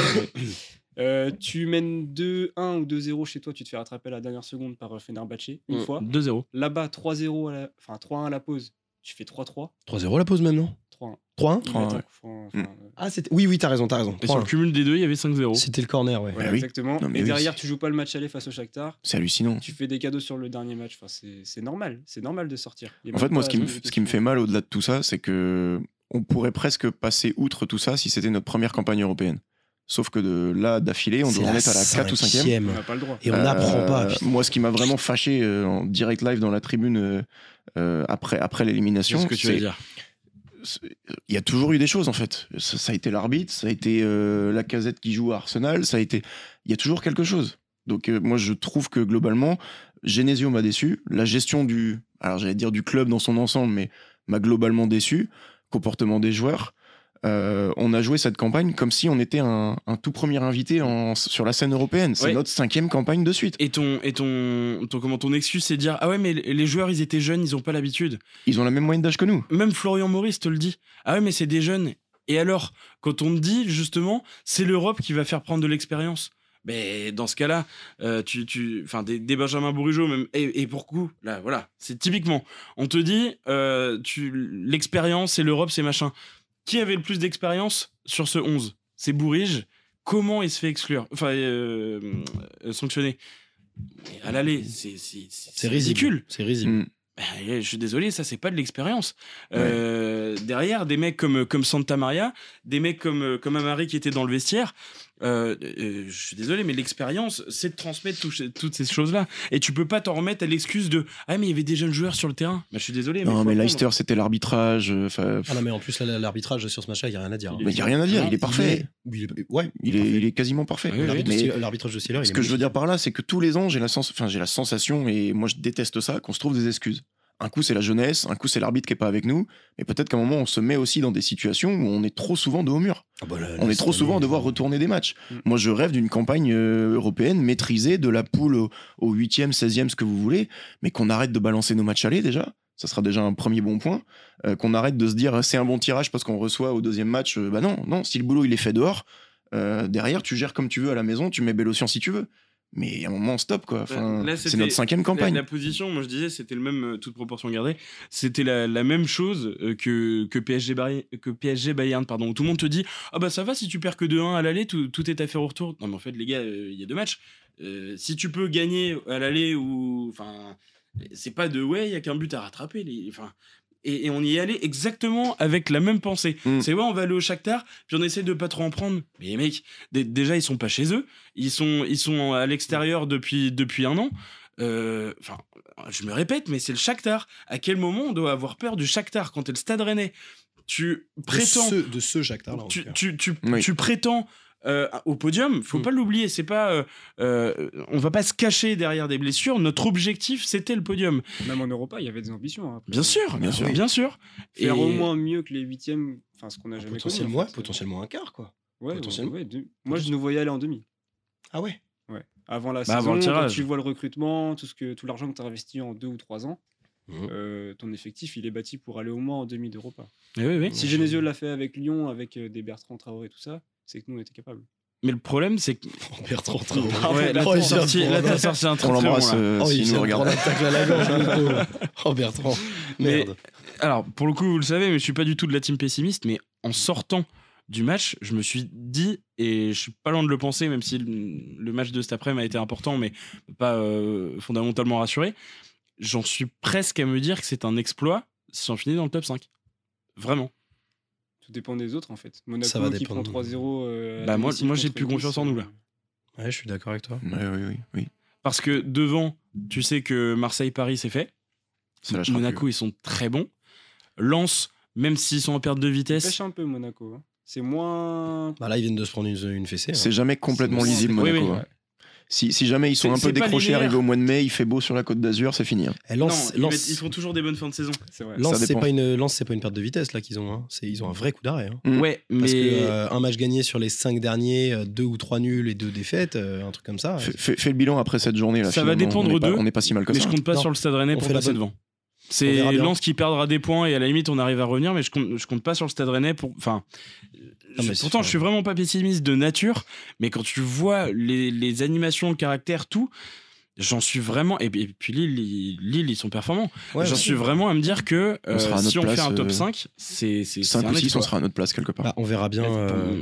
Euh, tu mènes 2-1 ou 2-0 chez toi, tu te fais rattraper à la dernière seconde par euh, Fenerbahçe une Mm. fois. 2-0. Là-bas, 3-0, à la... enfin 3-1 à la pause, tu fais 3-3. 3-0 la pause non 3-1. 3-1 Ils 3-1, mettent un ouais. coup franc, Mm. euh, Ah, c'était... Oui, oui, t'as raison, t'as raison. Et sur le 3-1. cumul des deux, il y avait 5-0. C'était le corner, ouais. voilà, oui. exactement. Non, mais Et oui, derrière, c'est- tu joues pas le match aller face au Shakhtar. C'est hallucinant. Tu fais des cadeaux sur le dernier match. Enfin, c'est c'est normal. C'est normal de sortir. Il En fait, moi, ce qui, me, de ce qui me question. fait mal au-delà de tout ça, c'est que on pourrait presque passer outre tout ça si c'était notre première campagne européenne. Sauf que de là, d'affilée, on doit à la 4 ou 5 cinquième. On n'a pas le droit. Et on n'apprend pas. putain. Moi, ce qui m'a vraiment fâché euh, en direct live dans la tribune euh, euh, après, après l'élimination, C'est ce que tu veux dire? il y a toujours eu des choses en fait. Ça, ça a été l'arbitre, ça a été euh, la casette qui joue à Arsenal, ça a été. Il y a toujours quelque chose. Donc euh, moi je trouve que globalement, Genesio m'a déçu. La gestion du, alors j'allais dire du club dans son ensemble, mais m'a globalement déçu. Comportement des joueurs. Euh, on a joué cette campagne comme si on était un, un tout premier invité en- sur la scène européenne. C'est Ouais. notre cinquième campagne de suite. Et ton, et ton, ton, comment, ton excuse, c'est de dire Ah ouais, mais les joueurs, ils étaient jeunes, ils ont pas l'habitude. Ils ont la même moyenne d'âge que nous. Même Florian Maurice te le dit. Ah ouais, mais c'est des jeunes. Et alors, quand on te dit justement, c'est l'Europe qui va faire prendre de l'expérience. Mais dans ce cas-là, euh, tu, tu, enfin, des, des Benjamin Bourigeau, même, et, et pour coup, là, voilà, c'est typiquement, on te dit, euh, tu, l'expérience, c'est l'Europe, c'est machin. Qui avait le plus d'expérience sur ce 11 C'est Bourige. Comment il se fait exclure? Enfin, euh, euh, sanctionner? Mais À l'aller, c'est c'est- ridicule. C'est risible. Mm. Ben, je suis désolé, ça c'est pas de l'expérience. Ouais. Euh, derrière, des mecs comme, comme Santa Maria, des mecs comme, comme Amari qui étaient dans le vestiaire, euh, euh, je suis désolé, mais l'expérience, c'est de transmettre tout- toutes ces choses-là. Et tu peux pas t'en remettre à l'excuse de Ah, mais il y avait des jeunes joueurs sur le terrain. Ben, je suis désolé. Non, mais apprendre. Leicester, c'était l'arbitrage. euh, Ah non, mais en plus, l'arbitrage sur ce match-là, il n'y a rien à dire. hein. Mais il n'y a rien à dire, il est parfait. Il est- Ouais, Il est, il est quasiment parfait. Mais L'arbitrage de ce que je veux dire par là, c'est que tous les ans, j'ai la, sens... enfin, j'ai la sensation, et moi je déteste ça, qu'on se trouve des excuses. Un coup, c'est la jeunesse, un coup, c'est l'arbitre qui est pas avec nous, mais peut-être qu'à un moment, on se met aussi dans des situations où on est trop souvent de haut mur. Ah bah là, On est trop souvent à devoir euh, retourner des matchs. Mm. Moi, je rêve d'une campagne euh, européenne maîtrisée de la poule au, au 8e, 16e, ce que vous voulez, mais qu'on arrête de balancer nos matchs allés déjà. Ça sera déjà un premier bon point. Euh, qu'on arrête de se dire c'est un bon tirage parce qu'on reçoit au deuxième match. Euh, bah non, non, si le boulot il est fait dehors, euh, derrière tu gères comme tu veux à la maison, tu mets Bélocian si tu veux. Mais à un moment, stop quoi. Enfin, c'est notre cinquième campagne. la position, moi je disais, c'était le même, euh, toute proportion gardée, c'était la, la même chose euh, que, que, PSG Bayern, que PSG Bayern, pardon, où tout le monde te dit Ah bah ça va, si tu perds que 2-1 à l'aller, tout, tout est à faire au retour. Non, mais en fait, les gars, euh, il y a deux matchs. Euh, si tu peux gagner à l'aller ou. Enfin, c'est pas de ouais, il y a qu'un but à rattraper. Les, enfin, et, et on y est allé exactement avec la même pensée. Mm. C'est ouais, on va aller au Shakhtar, puis on essaie de pas trop en prendre. Mais dé- déjà, ils sont pas chez eux. Ils sont, ils sont à l'extérieur depuis, depuis un an. Euh, Enfin, je me répète, mais c'est le Shakhtar. À quel moment on doit avoir peur du Shakhtar quand t'es le Stade Rennais? Tu De prétends, ce, de ce Shakhtar là. tu, tu, tu, Oui. tu prétends euh, au podium. Faut Mm. pas l'oublier. C'est pas, euh, euh, on va pas se cacher derrière des blessures. Notre objectif, c'était le podium. Même en Europa, il y avait des ambitions. hein, après. Bien sûr, bien Bien sûr, bien sûr. Faire Et- au moins mieux que les huitièmes, enfin ce qu'on a jamais potentiellement, connu. en ouais, fait. potentiellement un quart quoi. Ouais, potentiellement. ouais, deux- Moi, je nous voyais aller en demi. Ah ouais. Ouais. Avant la Bah, saison, avant le quand tirage. tu vois le recrutement, tout, ce que, tout l'argent que tu as investi en deux ou trois ans, euh, ton effectif, il est bâti pour aller au moins en demi d'Europa. Eh oui, oui. Si Genesio l'a fait avec Lyon, avec euh, des Bertrand Traoré et tout ça, c'est que nous, on était capables. Mais le problème, c'est que (laughs) Bertrand Traoré. ouais, là, Oh, t'as sorti, sorti un très On très bon, l'embrasse euh, Oh, il nous de regarde. à la gorge. (laughs) Oh Bertrand. Mais- Merde. Alors, pour le coup, vous le savez, mais je suis pas du tout de la team pessimiste, mais en sortant du match, je me suis dit, et je suis pas loin de le penser, même si le, le match de cet après-midi a été important, mais pas euh, fondamentalement rassuré, j'en suis presque à me dire que c'est un exploit si on finit dans le top 5. Vraiment. Tout dépend des autres, en fait. Monaco Ça va qui dépendre. prend 3-0. euh, Bah, moi- moi, j'ai plus confiance en nous, là. Ouais, je suis d'accord avec toi. Ouais, oui, oui, oui. Parce que devant, tu sais que Marseille-Paris, c'est fait. Ça Monaco, ils sont très bons. Lens, même s'ils sont en perte de vitesse, Pêche un peu, Monaco. hein. C'est moins. Bah là, ils viennent de se prendre une, une fessée. hein. C'est jamais complètement lisible, Oui, Monaco. oui. hein. Si, si jamais ils sont C'est- un peu pas décrochés, arrivés au mois de mai, il fait beau sur la côte d'Azur, c'est fini. hein. Eh, non, Lens, ils, Lens- mettent- ils font toujours des bonnes fins de saison. C'est vrai. Lens, c'est pas une Lens, c'est pas une perte de vitesse là qu'ils ont. hein. C'est ils ont un vrai coup d'arrêt. hein. Mm. Ouais, mais Parce que euh, un match gagné sur les cinq derniers, euh, deux ou trois nuls et deux défaites, euh, un truc comme ça. Fais, fais- fais le bilan après cette journée. Là, Ça va dépendre on est pas- d'eux, On n'est pas si mal que mais ça. je compte pas Non. sur le Stade Rennais pour passer devant. C'est. Lens qui perdra des points et à la limite on arrive à revenir, mais je compte, je compte pas sur le Stade Rennais pour. Enfin, je- pourtant je suis vraiment pas pessimiste de nature, mais quand tu vois les, les animations, le caractère, tout, J'en suis vraiment. Et puis, Lille, ils- Lille, ils sont performants. Ouais, J'en suis vraiment à me dire que euh, si on place, fait un top euh, 5, c'est c'est- c'est 5 un ou 6, on sera à notre place quelque part. Bah, on verra bien. euh,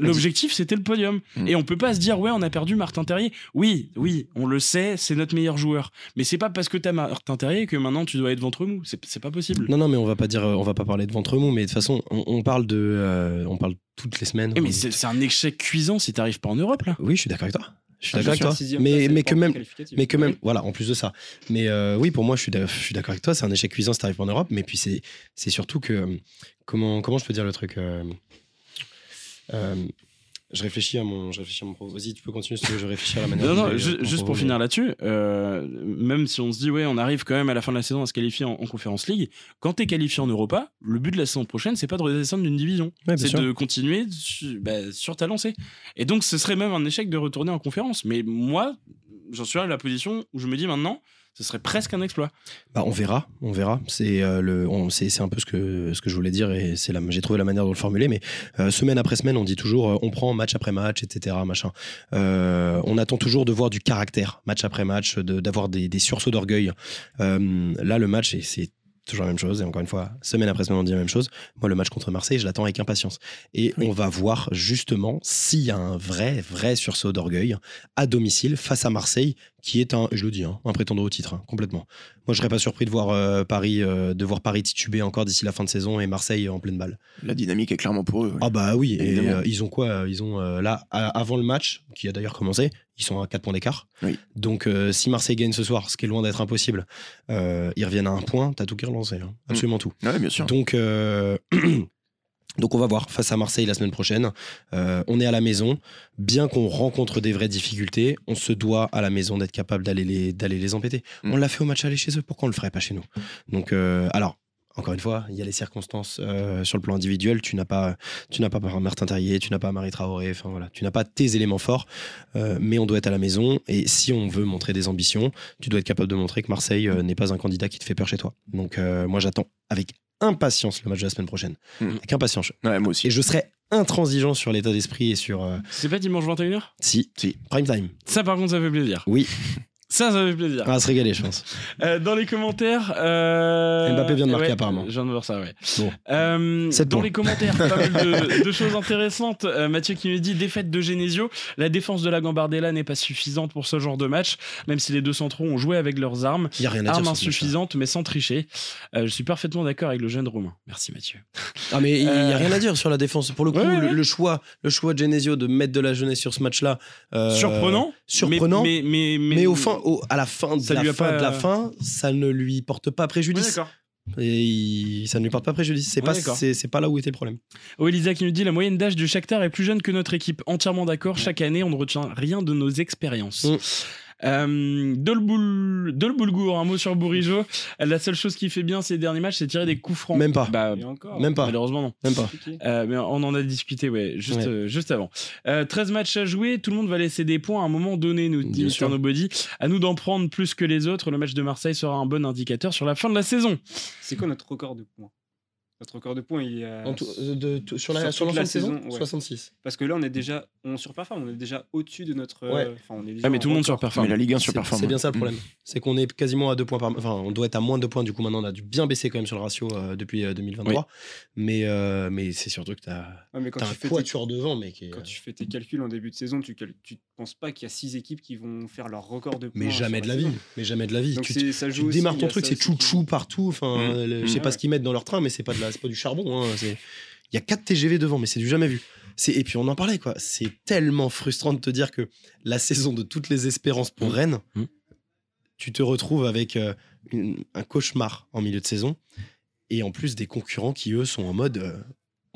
L'objectif, c'était le podium. Mm. Et on peut pas se dire, ouais, on a perdu Martin Terrier. Oui, oui, on le sait, c'est notre meilleur joueur. Mais c'est pas parce que t'as Martin Terrier que maintenant tu dois être ventre mou. C'est pas possible. Non, non, mais on va pas dire, euh, on va pas parler de ventre mou, mais de toute façon, on, on parle de, euh, on parle toutes les semaines. Eh, mais c'est un échec cuisant si t'arrives pas en Europe, là. Oui, je suis d'accord avec toi. Je suis d'accord avec toi. sixième Mais, que même, mais que même, voilà, en plus de ça. Mais euh, oui, pour moi, je suis d'accord avec toi. C'est un échec cuisant si t'arrives en Europe. Mais puis c'est, surtout que euh, comment, comment je peux dire le truc. euh, je réfléchis à mon, je réfléchis à mon propos. Vas-y, tu peux continuer si tu veux. Je réfléchis à la manière. Non, dont non, je euh, juste pour finir là-dessus, euh, même si on se dit, ouais, on arrive quand même à la fin de la saison à se qualifier en, en Conference League, quand t'es qualifié en Europa, le but de la saison prochaine, c'est pas de redescendre d'une division. Ouais, c'est de continuer su- bah, sur ta lancée. Et donc, ce serait même un échec de retourner en conférence. Mais moi, j'en suis à la position où je me dis maintenant, ce serait presque un exploit. Bah, on verra, on verra. C'est euh, le, c'est, un peu ce que ce que je voulais dire et c'est j'ai trouvé la manière de le formuler. Mais euh, semaine après semaine, on dit toujours, euh, on prend match après match, etc. Machin. On attend toujours de voir du caractère, match après match, de- d'avoir des, des sursauts d'orgueil. Là, le match, c'est toujours la même chose. Et encore une fois, semaine après semaine, on dit la même chose. Moi, le match contre Marseille, je l'attends avec impatience. Et on va voir justement s'il y a un vrai, vrai sursaut d'orgueil à domicile face à Marseille, qui est un, je le dis, hein, un prétendant au titre, hein, complètement. Moi, je serais pas surpris de voir euh, Paris, euh, de voir Paris tituber encore d'ici la fin de saison et Marseille en pleine balle. La dynamique est clairement pour eux. ouais. Ah bah oui, et euh, ils ont quoi Ils ont là avant le match, qui a d'ailleurs commencé, ils sont à 4 points d'écart. Oui. Donc si Marseille gagne ce soir, ce qui est loin d'être impossible, ils reviennent à un point, t'as tout qui est relancé, hein. absolument tout. Ouais, bien sûr. Donc, (clears throat) donc on va voir face à Marseille la semaine prochaine. Euh, on est à la maison. Bien qu'on rencontre des vraies difficultés, on se doit à la maison d'être capable d'aller les, d'aller les embêter. Mm. On l'a fait au match aller chez eux. Pourquoi on le ferait pas chez nous? Donc, euh, alors. Encore une fois, il y a les circonstances euh, sur le plan individuel. Tu n'as pas, tu n'as pas Martin Terrier, tu n'as pas Marie Traoré. Enfin voilà, tu n'as pas tes éléments forts. Mais on doit être à la maison. Et si on veut montrer des ambitions, tu dois être capable de montrer que Marseille n'est pas un candidat qui te fait peur chez toi. Donc moi, j'attends avec impatience le match de la semaine prochaine. Mhm. Avec impatience. Ouais, moi aussi. Et je serai intransigeant sur l'état d'esprit et sur. euh, C'est pas dimanche 21h si, Si. prime time. Ça, par contre, ça fait plaisir. Oui, (laughs) Ça, ça fait plaisir. on va se régaler, je pense. Euh, dans les commentaires. euh, Mbappé vient de marquer, ouais, apparemment. Je viens de voir ça, ouais. Bon. Euh, dans les commentaires, pas mal de, (laughs) de choses intéressantes. Euh, Mathieu qui nous dit défaite de Genesio. La défense de la Gambardella n'est pas suffisante pour ce genre de match, même si les deux centraux ont joué avec leurs armes. Il n'y a rien à dire. Armes match-là. insuffisantes, mais sans tricher. Je suis parfaitement d'accord avec le jeune Romain. Merci Mathieu. Ah, mais il n'y a rien à dire sur la défense. Pour le coup, Ouais, le, ouais. le choix, le choix de Genesio de mettre de la jeunesse sur ce match-là. Surprenant. Surprenant. Mais, mais, mais, Mais, au fin, au- à la fin, de Ça la fin pas- de la fin, ça ne lui porte pas préjudice. d'accord. et il- ça ne lui porte pas préjudice. C'est Ouais, pas, c'est, pas là où était le problème. Oh, Elisa qui nous dit la moyenne d'âge du Shakhtar est plus jeune que notre équipe. Entièrement d'accord. Chaque année, on ne retient rien de nos expériences. Mm. Euh, Dolboul- Dolboulgour, un mot sur Bourigeau. La seule chose qui fait bien ces derniers matchs, c'est tirer des coups francs. Même pas. Bah, encore. Même pas. malheureusement non. Même pas. Euh, mais on en a discuté, ouais, juste, Ouais. euh, juste avant. Euh, 13 matchs à jouer, tout le monde va laisser des points à un moment donné, nous dit Bien sûr. Mr. Nobody. À nous d'en prendre plus que les autres. Le match de Marseille sera un bon indicateur sur la fin de la saison. C'est quoi notre record de points? Notre record de points, il est à- euh, de- de- sur, la, Sur sur saison, saison, ouais. 66. Parce que là, on est déjà, on surperforme, on est déjà au-dessus de notre. Ouais. euh, Enfin, on est déjà Ah, mais tout le monde surperforme. Mais la Ligue 1 C'est- surperforme. C'est bien ça le Mm. problème. C'est qu'on est quasiment à deux points par. Enfin, on doit être à moins de deux points. Du coup, maintenant, on a dû bien baisser quand même sur le ratio euh, depuis euh, 2023. Mais, euh, mais c'est surtout que tu as, Ouais, mais quand un tu, fais tes, quatuor devant, mais quand tu fais tes calculs en début de saison, tu, cal- tu penses pas qu'il y a six équipes qui vont faire leur record de points. Mais jamais de la vie. Mais jamais de la vie. Tu, c'est- ça tu joue aussi, démarres ton truc, ça c'est chou-chou partout. Enfin, Mm. je Mm. sais pas Ouais. ce qu'ils mettent dans leur train, mais c'est pas, de la- c'est pas du charbon. hein, Il y a 4 TGV devant, mais c'est du jamais vu. Et puis on en parlait, quoi. C'est tellement frustrant de te dire que la saison de toutes les espérances pour Mm. Rennes, Mm. tu te retrouves avec euh, une- un cauchemar en milieu de saison. Et en plus des concurrents qui, eux, sont en mode. euh,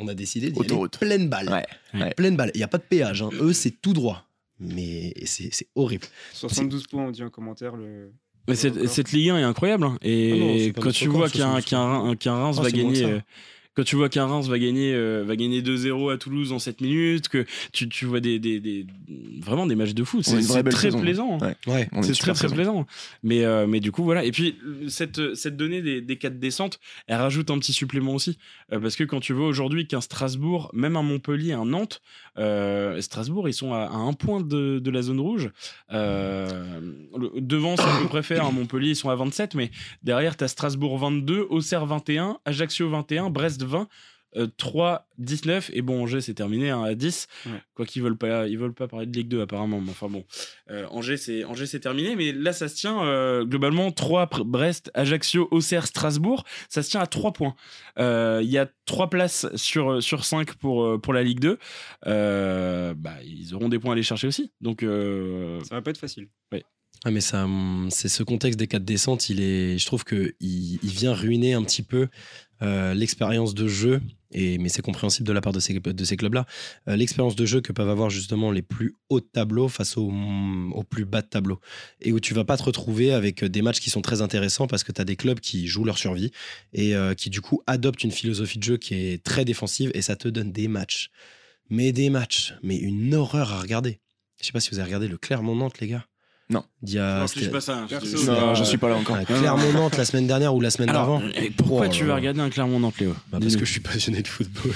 on a décidé d'y aller pleine balle. Ouais, ouais. Pleine balle. Il n'y a pas de péage. hein. Eux, c'est tout droit. Mais c'est c'est horrible. 72 points, on dit en commentaire. Le... Mais cette, cette Ligue 1 est incroyable. hein. Ah non, Et quand tu vois qu'un 72 qu'un qu'un Reims Ah, va gagner. Quand tu vois qu'un Reims va gagner, euh, va gagner 2-0 à Toulouse en 7 minutes, que tu, tu vois des, des, des- vraiment des matchs de foot, c'est une vraie c'est belle très saison, plaisant. ouais. Ouais. C'est très très plaisant. Mais, euh, mais du coup, voilà. Et puis, cette, cette donnée des, des quatre descentes, elle rajoute un petit supplément aussi. Euh, parce que quand tu vois aujourd'hui qu'un Strasbourg, même un Montpellier, un Nantes, euh, Strasbourg, ils sont à, à un point de, de la zone rouge. Euh, le- devant, c'est à peu près faire. Montpellier, ils sont à 27. Mais derrière, tu as Strasbourg 22, Auxerre 21, Ajaccio 21, Brest 20. Euh, 3, 19 et bon Angers c'est terminé hein, à 10 Ouais. quoi qu'ils veulent pas ils veulent pas parler de Ligue 2 apparemment mais enfin bon euh, Angers, c'est Angers, c'est terminé, mais là, ça se tient euh, globalement 3 pr- Brest, Ajaccio, Auxerre, Strasbourg. Ça se tient à 3 points. Euh, Il y a 3 places sur, sur 5 pour, euh, pour la Ligue 2. Euh, bah, ils auront des points à aller chercher aussi. Donc, euh, Ça va pas être facile. Ah mais ça, hum, c'est ce contexte des quatre descentes, il est, je trouve que il, vient ruiner un petit peu euh, l'expérience de jeu. Et mais c'est compréhensible de la part de ces, de clubs-là. Euh, l'expérience de jeu que peuvent avoir justement les plus hauts de tableau face aux, aux plus bas de tableau. Et où tu vas pas te retrouver avec des matchs qui sont très intéressants parce que tu as des clubs qui jouent leur survie et euh, qui du coup adoptent une philosophie de jeu qui est très défensive et ça te donne des matchs. Mais des matchs, mais une horreur à regarder. Je sais pas si vous avez regardé le Clermont-Nantes, les gars. Non. Il y a, non, c'était- pas ça. Perso, Je- Non, je- je suis pas là encore. ah, Clermont-Nantes la semaine dernière ou la semaine d'avant pourquoi Oh tu vas regarder un Clermont-Nantes, Léo Bah, Parce que je suis passionné de football.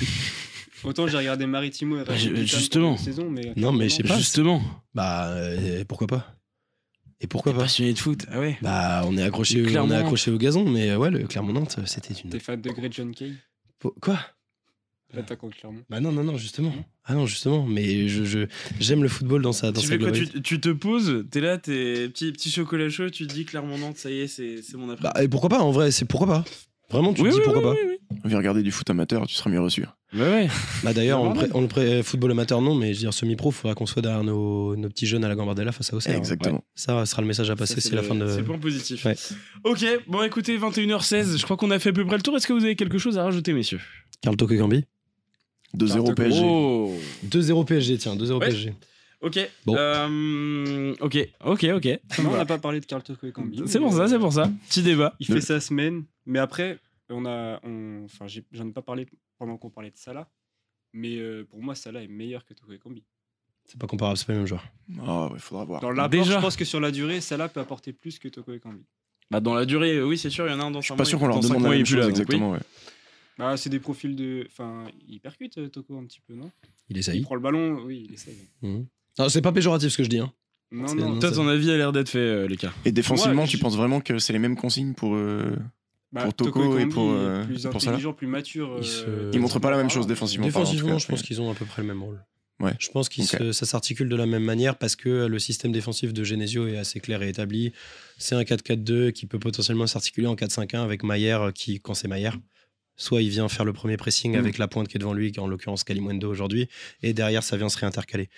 Autant j'ai regardé Maritimo et Bah, je- justement. saison, mais Non, mais je sais pas. Justement, bah, euh, pourquoi pas Et pourquoi pas passionné de foot. Ah ouais. Bah, on est accroché, Le on est Clermont. accroché au gazon, mais euh, ouais, le Clermont-Nantes, c'était une. T'es fan de Grey John Kay Po- L'attaquant de Clermont. Bah non, non, non, justement. Ah non, justement. Mais je, je- j'aime le football dans sa, dans Tu sa fais quoi globalité. tu, tu te poses, t'es là, t'es petit, petit chocolat chaud, tu te dis Clermont-Nantes, ça y est, c'est c'est mon après. Bah, et pourquoi pas En vrai, c'est pourquoi pas Vraiment, tu oui, te dis pourquoi oui, pas oui, oui. Viens regarder du foot amateur, tu seras mieux reçu. Bah ouais. Bah d'ailleurs, on, le Bordel. pré- on le pré- football amateur non, mais je veux dire semi-pro, il faudra qu'on soit derrière nos, nos petits jeunes à la Gambardella face à Auxerre. hein. Exactement. Ça sera le message à passer, Ça, c'est la le- fin de. C'est le point positif. Ouais. Ok, bon écoutez, 21h16, je crois qu'on a fait à peu près le tour. Est-ce que vous avez quelque chose à rajouter, messieurs? Carl Toko Gambi 2-0 PSG. Oh 2-0 PSG, tiens, 2-0 Ouais. PSG. Ok. Bon. Euh, ok, ok, ok. Non, on n'a pas parlé de Carl Toko et Cambi. C'est pour ça, c'est pour ça. Petit débat. Il fait sa semaine, mais après, on a, on- enfin, j'en ai pas parlé pendant qu'on parlait de Salah, mais euh, pour moi, Salah est meilleur que Toko et Cambi. C'est pas comparable, c'est pas le même joueur. Ah ouais, faudra voir. Dans l'apport, je pense que sur la durée, Salah peut apporter plus que Toko et Cambi. Bah, dans la durée, euh, oui, c'est sûr, il y en a un dans Je suis pas sûr qu'on leur demande la même chose là, donc oui. exactement. ouais. Bah, c'est des profils de, enfin, il percute euh, Toko un petit peu, non? Il Il essaye. prend le ballon, oui, il essaye. Mhm. Non, c'est pas péjoratif ce que je dis. Hein. Non, non. non, Toi, ça- ton avis a l'air d'être fait, euh, les gars. Et défensivement, Ouais, tu je- penses vraiment que c'est les mêmes consignes pour. euh, Bah, pour Toko et pour, euh, plus pour intelligent, plus mature. Ils euh, se- Ils montrent pas la même chose défensivement. tout Défensivement, cas, je pense ouais. qu'ils ont à peu près le même rôle. Ouais. Je pense que ça s'articule de la même manière parce que le système défensif de Genesio est assez clair et établi. C'est un 4-4-2 qui peut potentiellement s'articuler en 4-5-1 avec Maillère euh, qui, quand c'est Maillère, soit il vient faire le premier pressing Mm. avec la pointe qui est devant lui, en l'occurrence Kalimundo aujourd'hui, et derrière ça vient se réintercaler.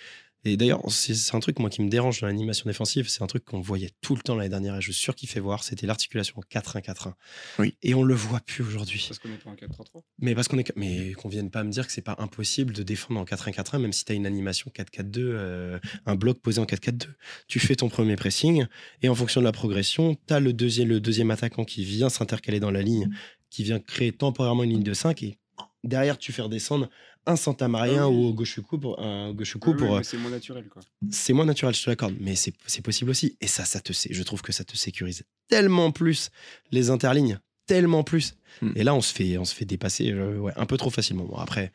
Et d'ailleurs, c'est un truc moi qui me dérange dans l'animation défensive, c'est un truc qu'on voyait tout le temps l'année dernière et je suis sûr qu'il fait voir, c'était l'articulation en 4-1-4-1. Oui. Et on le voit plus aujourd'hui. Parce qu'on est pas en 4-3-3. Mais parce qu'on est, mais qu'on vienne pas me dire que c'est pas impossible de défendre en 4-1-4-1, même si tu as une animation 4-4-2, euh, un bloc posé en 4-4-2. Tu fais ton premier pressing et en fonction de la progression, tu as le deuxième, le deuxième attaquant qui vient s'intercaler dans la ligne, qui vient créer temporairement une ligne de 5 et derrière tu fais redescendre un Santamarien Ah oui. ou Gauchuku pour un Gauchuku Oui, pour euh, c'est moins naturel, quoi. c'est moins naturel, je te l'accorde, mais c'est c'est possible aussi. Et ça, ça te, je trouve que ça te sécurise tellement plus les interlignes, tellement plus. Hmm. Et là, on se fait, on se fait dépasser euh, ouais, un peu trop facilement. Bon, après,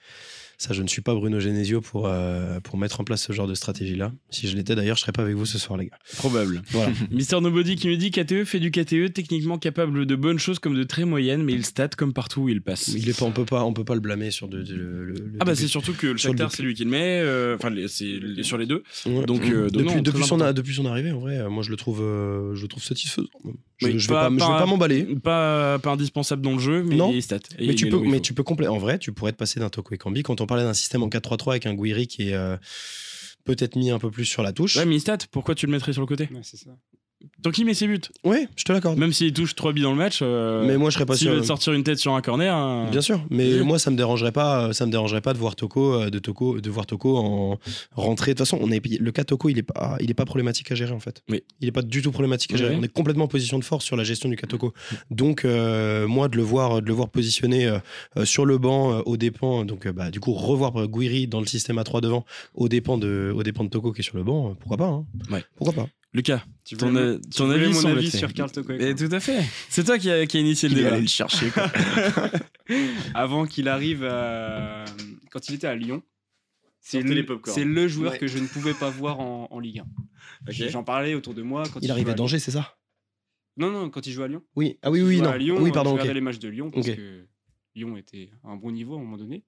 ça, je ne suis pas Bruno Genesio pour, euh, pour mettre en place ce genre de stratégie-là. Si je l'étais d'ailleurs, je serais pas avec vous ce soir, les gars. Probable. Voilà. (laughs) Mister Nobody qui nous dit KTE fait du KTE, techniquement capable de bonnes choses comme de très moyennes, mais il stat comme partout où il passe. Il est pas, on peut pas, on peut pas le blâmer sur de, de- le, Ah bah c'est surtout que le Shakhtar c'est lui qui le met, euh, enfin c'est sur les deux. Ouais. Donc, euh, donc depuis, non, depuis, son, depuis son arrivée, en vrai, moi je le trouve, je le trouve satisfaisant. Je, Oui, je vais pas- pas, je vais pas- m'emballer. Pas, pas indispensable dans le jeu, mais Non. il stat. Et Mais il tu peux, mais tu peux compléter. En vrai, tu pourrais te passer d'un Toko Ekambi quand on parlait d'un système en 4-3-3 avec un Guiri qui est euh, peut-être mis un peu plus sur la touche. Ouais, mais il stat, pourquoi tu le mettrais sur le côté? Ouais, c'est ça. Tanky met ses buts. Ouais, je te l'accorde. Même s'il touche 3 billes dans le match, euh, Mais moi, je serais pas sûr. veut sortir une tête sur un corner. hein, Bien sûr, mais Oui. moi ça me dérangerait pas, ça me dérangerait pas de voir Toko, euh, de Toko, de voir Toko en rentrer. De toute façon, on est le cas Toko, il est pas, il est pas problématique à gérer en fait. Oui. Il est pas du tout problématique à Oui, gérer. oui. On est complètement en position de force sur la gestion du cas Toko. Donc euh, moi de le voir, de le voir positionné euh, euh, sur le banc euh, aux dépens, donc euh, bah, du coup revoir euh, Guiri dans le système à 3 devant aux dépens de, aux dépens de Toko qui est sur le banc, euh, pourquoi pas hein. Ouais. Pourquoi pas Lucas, Tu ton, voulais mon- tu ton voulais avis, mon avis sur Karl Toko Mais tout à fait. C'est toi qui a, qui a initié le Il débat. allé le chercher. quoi. (laughs) avant qu'il arrive à... quand il était à Lyon. C'est le, joueur Ouais. que je ne pouvais pas voir en, en Ligue 1. Ok. J'en parlais autour de moi quand il, Il arrivait jouait à d'Angers, c'est ça? Lyon. Non, non, quand il jouait à Lyon. Oui, ah oui, Il oui, non. à Lyon, oui, pardon, je regardais les matchs de Lyon parce que Lyon était à un bon niveau à un moment donné.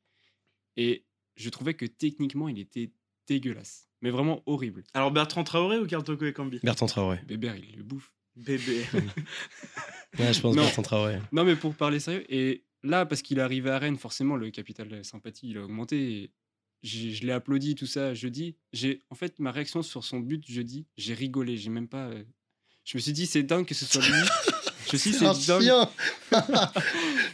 Et je trouvais que techniquement, il était dégueulasse. Mais vraiment horrible. Alors Bertrand Traoré ou Karl Toko et Cambi? Bertrand Traoré. Bébert, il le bouffe. Bébé. (laughs) Ouais, je pense Non. Bertrand Traoré. Non, mais pour parler sérieux, et là, parce qu'il est arrivé à Rennes, forcément, le capital sympathie, il a augmenté. et je l'ai applaudi, tout ça, jeudi. J'ai, en fait, ma réaction sur son but jeudi, j'ai rigolé. J'ai même pas. euh, Je me suis dit, c'est dingue que ce soit lui. (laughs) je me suis dit, C'est dingue. (laughs)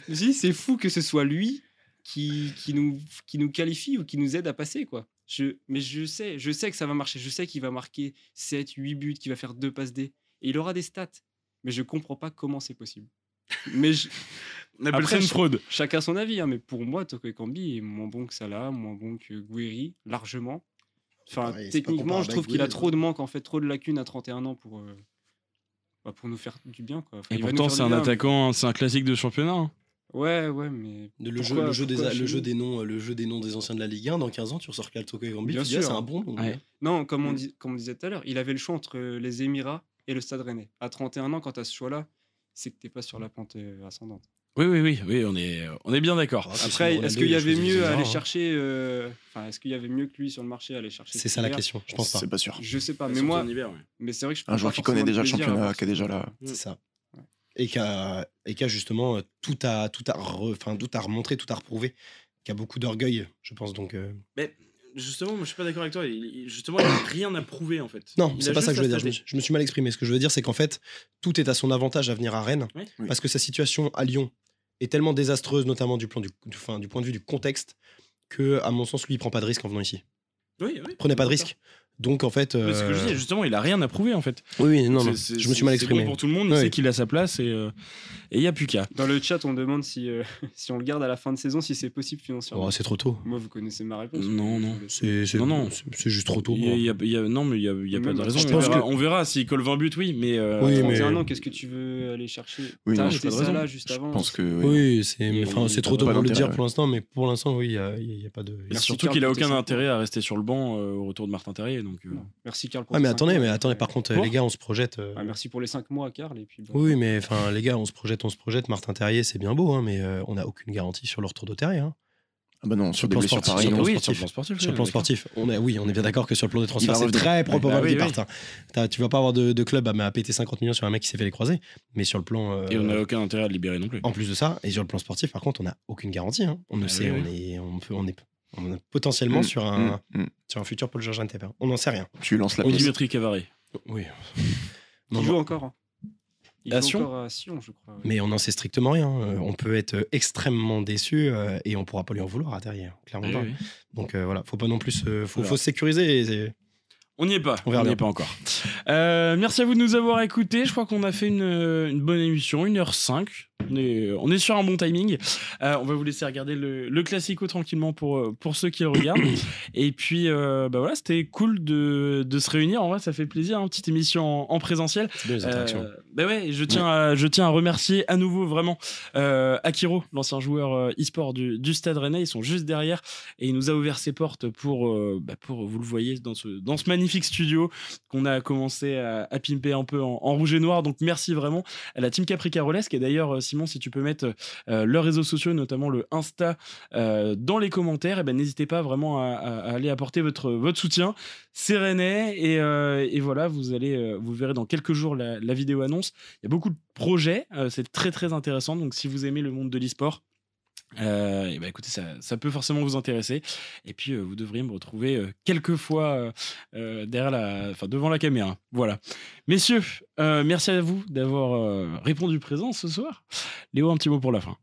Je me suis dit, c'est fou que ce soit lui qui, qui, nous, qui nous qualifie ou qui nous aide à passer, quoi. Je, mais je sais, je sais que ça va marcher. Je sais qu'il va marquer 7, 8 buts, qu'il va faire 2 passes D. Et il aura des stats. Mais je comprends pas comment c'est possible. Mais je- (laughs) On appelle Après, ça une fraude. chacun son avis, hein, mais pour moi, Toko Ekambi est moins bon que Salah, moins bon que Guiri, largement. Enfin, techniquement, je trouve qu'il a trop de manques, en fait, trop de lacunes à 31 ans pour, euh, bah, pour nous faire du bien. Quoi. Enfin, Et pourtant, c'est un bien, mais- attaquant, c'est un classique de championnat. hein. Ouais, ouais, mais. De le, jeu, pourquoi- le, jeu des, le jeu noms, le jeu des noms des anciens de la Ligue 1, dans 15 ans, tu ressors Kaltoko et tu dis, ah, c'est un bon nom. Ouais. Non, comme on, Mm. dit, comme on disait tout à l'heure, il avait le choix entre euh, les Émirats et le Stade Rennais. À 31 ans, quand tu as ce choix-là, c'est que t'es pas sur la pente euh, ascendante. Oui, oui, oui, oui, on est, on est bien d'accord. Ah, Après, est-ce qu'il il y a avait mieux à aller hein. chercher euh, Enfin, est-ce qu'il y avait mieux que lui sur le marché à aller chercher C'est ça la question, je pense pas. C'est pas sûr. Je sais pas, mais moi, en hiver, ouais. mais c'est vrai que je Un joueur qui connaît déjà le championnat, voir qui est déjà là. C'est ça. Et qui a, et qui a justement euh, tout à, tout à, re- enfin, tout à remontrer, tout à reprouver, qui a beaucoup d'orgueil, je pense. Donc, euh, Mais justement, moi, je suis pas d'accord avec toi. Il- justement, il a rien à prouver, en fait. Non, c'est pas ça que je veux dire. Je me, suis- je me suis mal exprimé. Ce que je veux dire, c'est qu'en fait, tout est à son avantage à venir à Rennes, Oui. Parce que sa situation à Lyon est tellement désastreuse, notamment du, plan du, du point de vue du contexte, que, à mon sens, lui, il prend pas de risque en venant ici. Oui, oui. Prenez pas de risque. Donc, en fait. Ce que je euh, dis, justement, il a rien à prouver, en fait. Oui, oui, non, non. C'est- c'est- Je me suis mal c'est exprimé. bon pour tout le monde, Ouais. sait qu'il a sa place et euh, et il y a plus qu'à. Dans le chat, on demande si, euh, (laughs) si on le garde à la fin de saison, si c'est possible financièrement. Oh, c'est trop tôt. Moi, vous connaissez ma réponse. Non, non. C'est c'est- Non, non. c'est- c'est juste trop tôt. Y a- y a- y a- non, mais il y a, il y a pas de je raison. On pense verra, que- on verra s'il colle 20 buts, oui, mais. euh, Oui, mais- 31 ans, qu'est-ce que tu veux aller chercher? Oui, T'as acheté ça là juste Je avant? pense que. oui. C'est c'est trop tôt pour le dire pour l'instant, mais pour l'instant, oui, il n'y a, il y a pas de. Surtout qu'il a aucun intérêt à rester sur le banc euh, au retour de Martin Terrier. Donc, euh. Merci Karl pour Ah, mais attendez, mois. mais attendez, par contre, les gars, on se projette. euh, Ah, merci pour les 5 mois, Karl. Et puis, bon. Oui, mais enfin, les gars, on se projette, on se projette. Martin Terrier, c'est bien beau, hein, mais euh, on n'a aucune garantie sur le retour de Terrier. hein. Ah bah non, sur le non. plan sportif. sur le plan sportif. Sur le plan sportif, on est, oui, on est bien d'accord que sur le plan des transferts, c'est très probable qu'il parte, Tu vas pas avoir de, de club à, à péter 50 millions sur un mec qui s'est fait les croiser, mais sur le plan. euh, Et on n'a aucun intérêt à le libérer non plus. En plus de ça, et sur le plan sportif, par contre, on n'a aucune garantie. hein. On ne Ah sait, oui, on, est, on, peut, on, est, on est potentiellement Mm, sur, un, mm, mm. sur un futur Paul Georges Antep. hein. On n'en sait rien. Tu lances la On piste. Dimitri Cavary. Oui. Il Non, joue non. encore. hein. Il À joue Sion encore à Sion, je crois. Mais on n'en sait strictement rien. Euh, On peut être extrêmement déçu euh, et on pourra pas lui en vouloir à Terrier. Clairement Oui, pas. oui. Donc euh, voilà, faut pas non plus. euh, faut, faut se sécuriser. et On n'y est pas. On n'y est pas encore. Euh, merci à vous de nous avoir écoutés. Je crois qu'on a fait une, une bonne émission, 1h05. On est, on est sur un bon timing. Euh, on va vous laisser regarder le, le classico tranquillement pour, euh, pour ceux qui le regardent. (coughs) Et puis, euh, bah voilà, c'était cool de, de se réunir. En vrai, ça fait plaisir. Une petite émission en, en présentiel. Interactions. Bah ouais, je tiens, à, je tiens à remercier à nouveau vraiment euh, Akiro, l'ancien joueur euh, e-sport du, du Stade Rennais. Ils sont juste derrière et il nous a ouvert ses portes pour, euh, bah, pour vous le voyez, dans ce, dans ce magnifique studio qu'on a commencé à, à pimper un peu en, en rouge et noir. Donc merci vraiment à la team Capricαρolesque. Et d'ailleurs, Simon, si tu peux mettre euh, leurs réseaux sociaux, notamment le Insta, dans les commentaires, et ben n'hésitez pas vraiment à, aller apporter votre, votre soutien. C'est Rennais et, et voilà, vous allez, vous verrez dans quelques jours la, la vidéo annonce. Il y a beaucoup de projets, euh, c'est très très intéressant. Donc si vous aimez le monde de l'e-sport, Euh, et bah écoutez, ça, ça, peut forcément vous intéresser. Et puis, euh, vous devriez me retrouver euh, quelques fois derrière la, enfin, devant la caméra. Voilà. Messieurs, merci à vous d'avoir répondu présent ce soir. Léo, un petit mot pour la fin.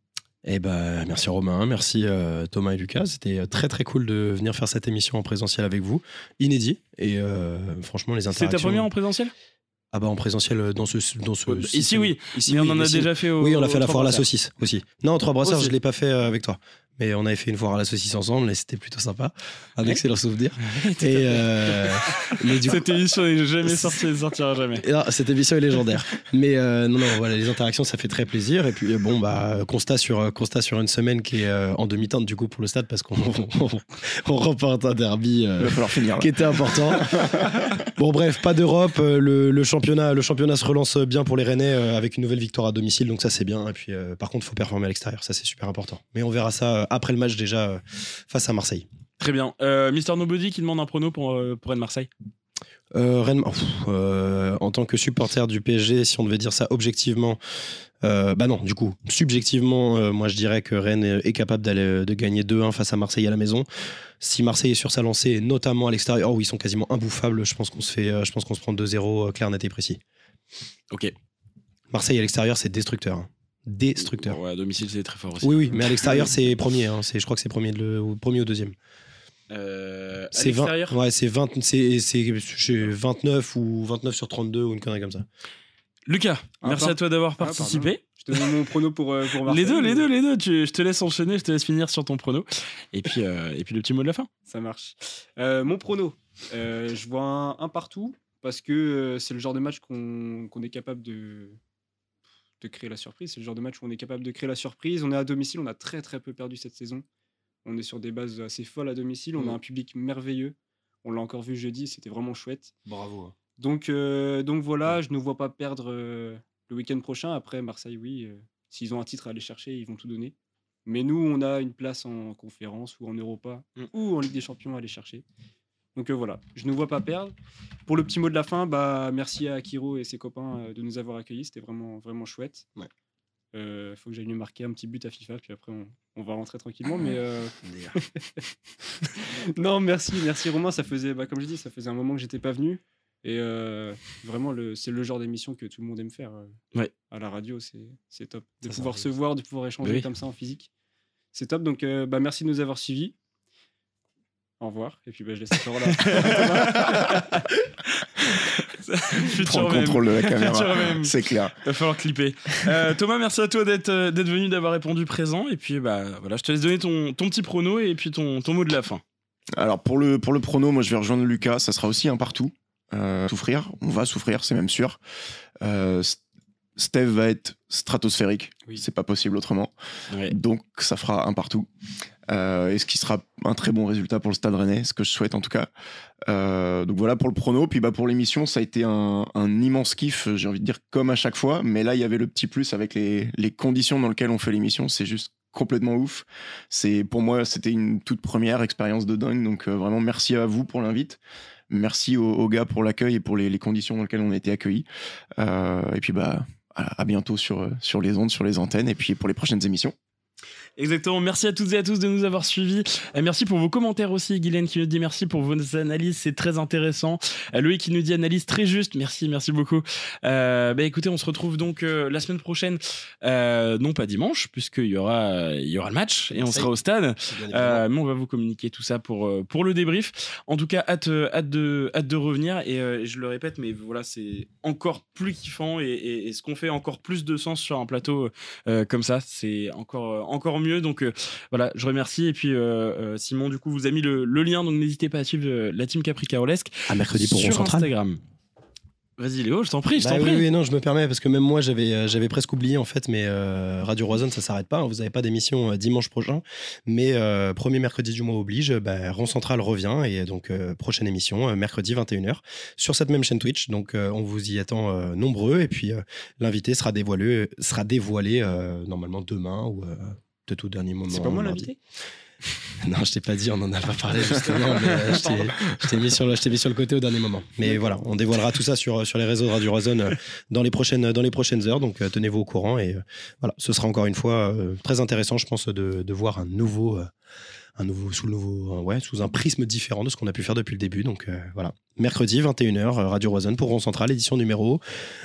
Eh ben, merci Romain, merci Thomas et Lucas. C'était très très cool de venir faire cette émission en présentiel avec vous, inédit. Et franchement, les interactions. C'est ta première en présentiel? Ah bah en présentiel dans ce dans ce ici oui ici mais on en a déjà fait au, oui on a fait la foire à la saucisse aussi non trois brasseurs je l'ai pas fait avec toi mais on avait fait une foire à la saucisse ensemble et c'était plutôt sympa. Un ouais. excellent souvenir. (laughs) et euh, mais du (laughs) cette émission n'est jamais (laughs) sortie, ne sortira jamais. Non, cette émission est légendaire. mais euh, non, non, voilà, les interactions, ça fait très plaisir. Et puis bon, bah constat sur constat sur une semaine qui est euh, en demi-teinte du coup pour le stade parce qu'on on, on, remporte un derby Il va falloir finir, qui était important. bon bref, pas d'Europe. Le, le, championnat, le championnat se relance bien pour les Rennais avec une nouvelle victoire à domicile, donc ça c'est bien. Et puis par contre, faut performer à l'extérieur, ça c'est super important. Mais on verra ça après le match déjà euh, face à Marseille. Très bien. Euh, Mister Nobody qui demande un prono pour, euh, pour Rennes Marseille Rennes, en tant que supporter du PSG, si on devait dire ça objectivement, bah non, du coup, subjectivement, moi je dirais que Rennes est capable de gagner 2-1 face à Marseille à la maison. Si Marseille est sur sa lancée, notamment à l'extérieur, où ils sont quasiment imbouffables, je pense qu'on se fait, je pense qu'on se prend 2-0 clair, net et précis. Ok. Marseille à l'extérieur, c'est destructeur. Hein destructeur. Ouais, à domicile, c'est très fort aussi. Oui, oui, mais à l'extérieur, c'est premier. Hein. Je crois que c'est premier, le, premier ou deuxième. Euh, c'est 20, ouais, c'est 20, c'est 29 ou 29 sur 32 ou une connerie comme ça. Lucas, ah, merci à toi d'avoir ah, participé. je te donne mon prono pour, euh, pour (laughs) Les deux, les deux, les deux. je te laisse enchaîner, je te laisse finir sur ton prono. Et puis, euh, et puis le petit mot de la fin. Ça marche. Euh, mon prono, je vois un, partout parce que c'est le genre de match qu'on est capable de, de créer la surprise. C'est le genre de match où on est capable de créer la surprise. On est à domicile, on a très très peu perdu cette saison. On est sur des bases assez folles à domicile. On a mm. un public merveilleux. On l'a encore vu jeudi, c'était vraiment chouette. Bravo. Donc, euh, donc voilà, je ne vois pas perdre euh, le week-end prochain. Après, Marseille, oui, euh, s'ils ont un titre à aller chercher, ils vont tout donner. Mais nous, on a une place en conférence ou en Europa mm. ou en Ligue des Champions à aller chercher. Donc voilà, je ne vois pas perdre. Pour le petit mot de la fin, bah, merci à Kiro et ses copains de nous avoir accueillis. C'était vraiment, vraiment chouette. Il ouais. euh, faut que j'aille lui marquer un petit but à FIFA, puis après on, on va rentrer tranquillement. Mais euh... (laughs) (laughs) non, merci, merci Romain. Ça faisait, bah, comme je dis, ça faisait un moment que j'étais pas venu. Et euh, vraiment, c'est le genre d'émission que tout le monde aime faire. Euh, ouais. À la radio, c'est top. De pouvoir se voir, de pouvoir échanger oui. comme ça en physique. C'est top. Donc, bah, merci de nous avoir suivis. Au revoir. Et puis bah, je laisse ça là. (laughs) Prends le contrôle de la caméra. C'est clair. Il va falloir clipper. Euh, Thomas, merci à toi d'être euh, d'être venu, d'avoir répondu présent. Et puis bah voilà, je te laisse donner ton, ton petit prono et puis ton, ton mot de la fin. Alors pour le, pour le prono, moi je vais rejoindre Lucas. Ça sera aussi un partout. Euh, souffrir, on va souffrir, c'est même sûr. Euh, Steve va être stratosphérique, oui. c'est pas possible autrement. Ouais. Donc ça fera un partout. Euh, et ce qui sera un très bon résultat pour le Stade Rennais, ce que je souhaite en tout cas. Euh, donc voilà pour le prono. Puis bah pour l'émission, ça a été un, un immense kiff, j'ai envie de dire comme à chaque fois. Mais là, il y avait le petit plus avec les, les conditions dans lesquelles on fait l'émission. C'est juste complètement ouf. C'est pour moi, c'était une toute première expérience de dingue. Donc euh, vraiment, merci à vous pour l'invite. Merci aux, gars pour l'accueil et pour les, conditions dans lesquelles on a été accueillis. Euh, et puis bah à bientôt sur, sur les ondes, sur les antennes, et puis pour les prochaines émissions. Exactement. Merci à toutes et à tous de nous avoir suivis. Et merci pour vos commentaires aussi. Guylaine qui nous dit merci pour vos analyses. C'est très intéressant. Loïc qui nous dit analyse très juste. Merci, merci beaucoup. Euh, bah écoutez, on se retrouve donc euh, la semaine prochaine. Euh, non pas dimanche, puisqu'il y aura, il y aura le match et on sera au stade. Euh, mais on va vous communiquer tout ça pour, pour le débrief. En tout cas, hâte, hâte, de, hâte de revenir. Et je le répète, mais voilà, c'est encore plus kiffant et, et, et ce qu'on fait encore plus de sens sur un plateau comme ça. C'est encore, encore mieux. Donc euh, voilà, je remercie. Et puis euh, euh, Simon, du coup, vous a mis le, le lien, donc n'hésitez pas à suivre la team Capri Carolesque à mercredi pour sur Instagram. Vas-y Léo, je t'en prie, je bah t'en oui, prie. Oui, non, je me permets parce que même moi j'avais j'avais presque oublié en fait, mais euh, Radio Roison ça s'arrête pas. Hein, vous n'avez pas d'émission euh, dimanche prochain, mais euh, premier mercredi du mois oblige. Bah, Rond Central revient et donc prochaine émission mercredi 21h sur cette même chaîne Twitch. Donc on vous y attend nombreux et puis l'invité sera dévoilé sera dévoilé normalement demain ou peut-être au dernier moment. C'est pas moi l'invité (laughs) Non, je t'ai pas dit, on en a pas parlé (laughs) justement. mais, euh, je t'ai- mis, sur le- je t'ai mis sur le côté au dernier moment. Mais voilà, on dévoilera tout ça sur, sur les réseaux de Radio Roison euh, dans, les prochaines, dans les prochaines heures. Donc euh, tenez-vous au courant. Et euh, voilà, ce sera encore une fois euh, très intéressant, je pense, de, de voir un nouveau. euh, un nouveau, sous, nouveau, euh, ouais, sous un prisme différent de ce qu'on a pu faire depuis le début. Donc euh, voilà. Mercredi, 21h, euh, Radio Roison pour Rond Central, édition numéro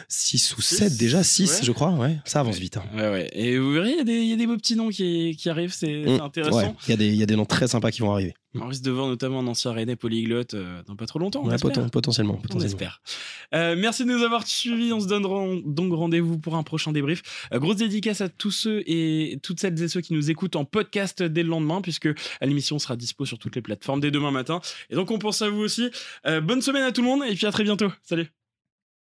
6 ou Six, 7 déjà, 6 ouais. je crois. Ouais, ça avance vite. hein. Ouais. Et vous verrez, il y a des- il y, a des beaux petits noms qui, qui arrivent, c'est Mm, c'est intéressant. Il y, a des- il y a des noms très sympas qui vont arriver. On risque de voir notamment un ancien Rennais polyglotte euh, dans pas trop longtemps. on poten- potentiellement. On potentiellement. espère. Euh, merci de nous avoir suivis. On se donne ren- donc rendez-vous pour un prochain débrief. Euh, grosse dédicace à tous ceux et toutes celles et ceux qui nous écoutent en podcast dès le lendemain, puisque l'émission sera dispo sur toutes les plateformes dès demain matin. Et donc on pense à vous aussi. Euh, bonne semaine à tout le monde et puis à très bientôt. Salut.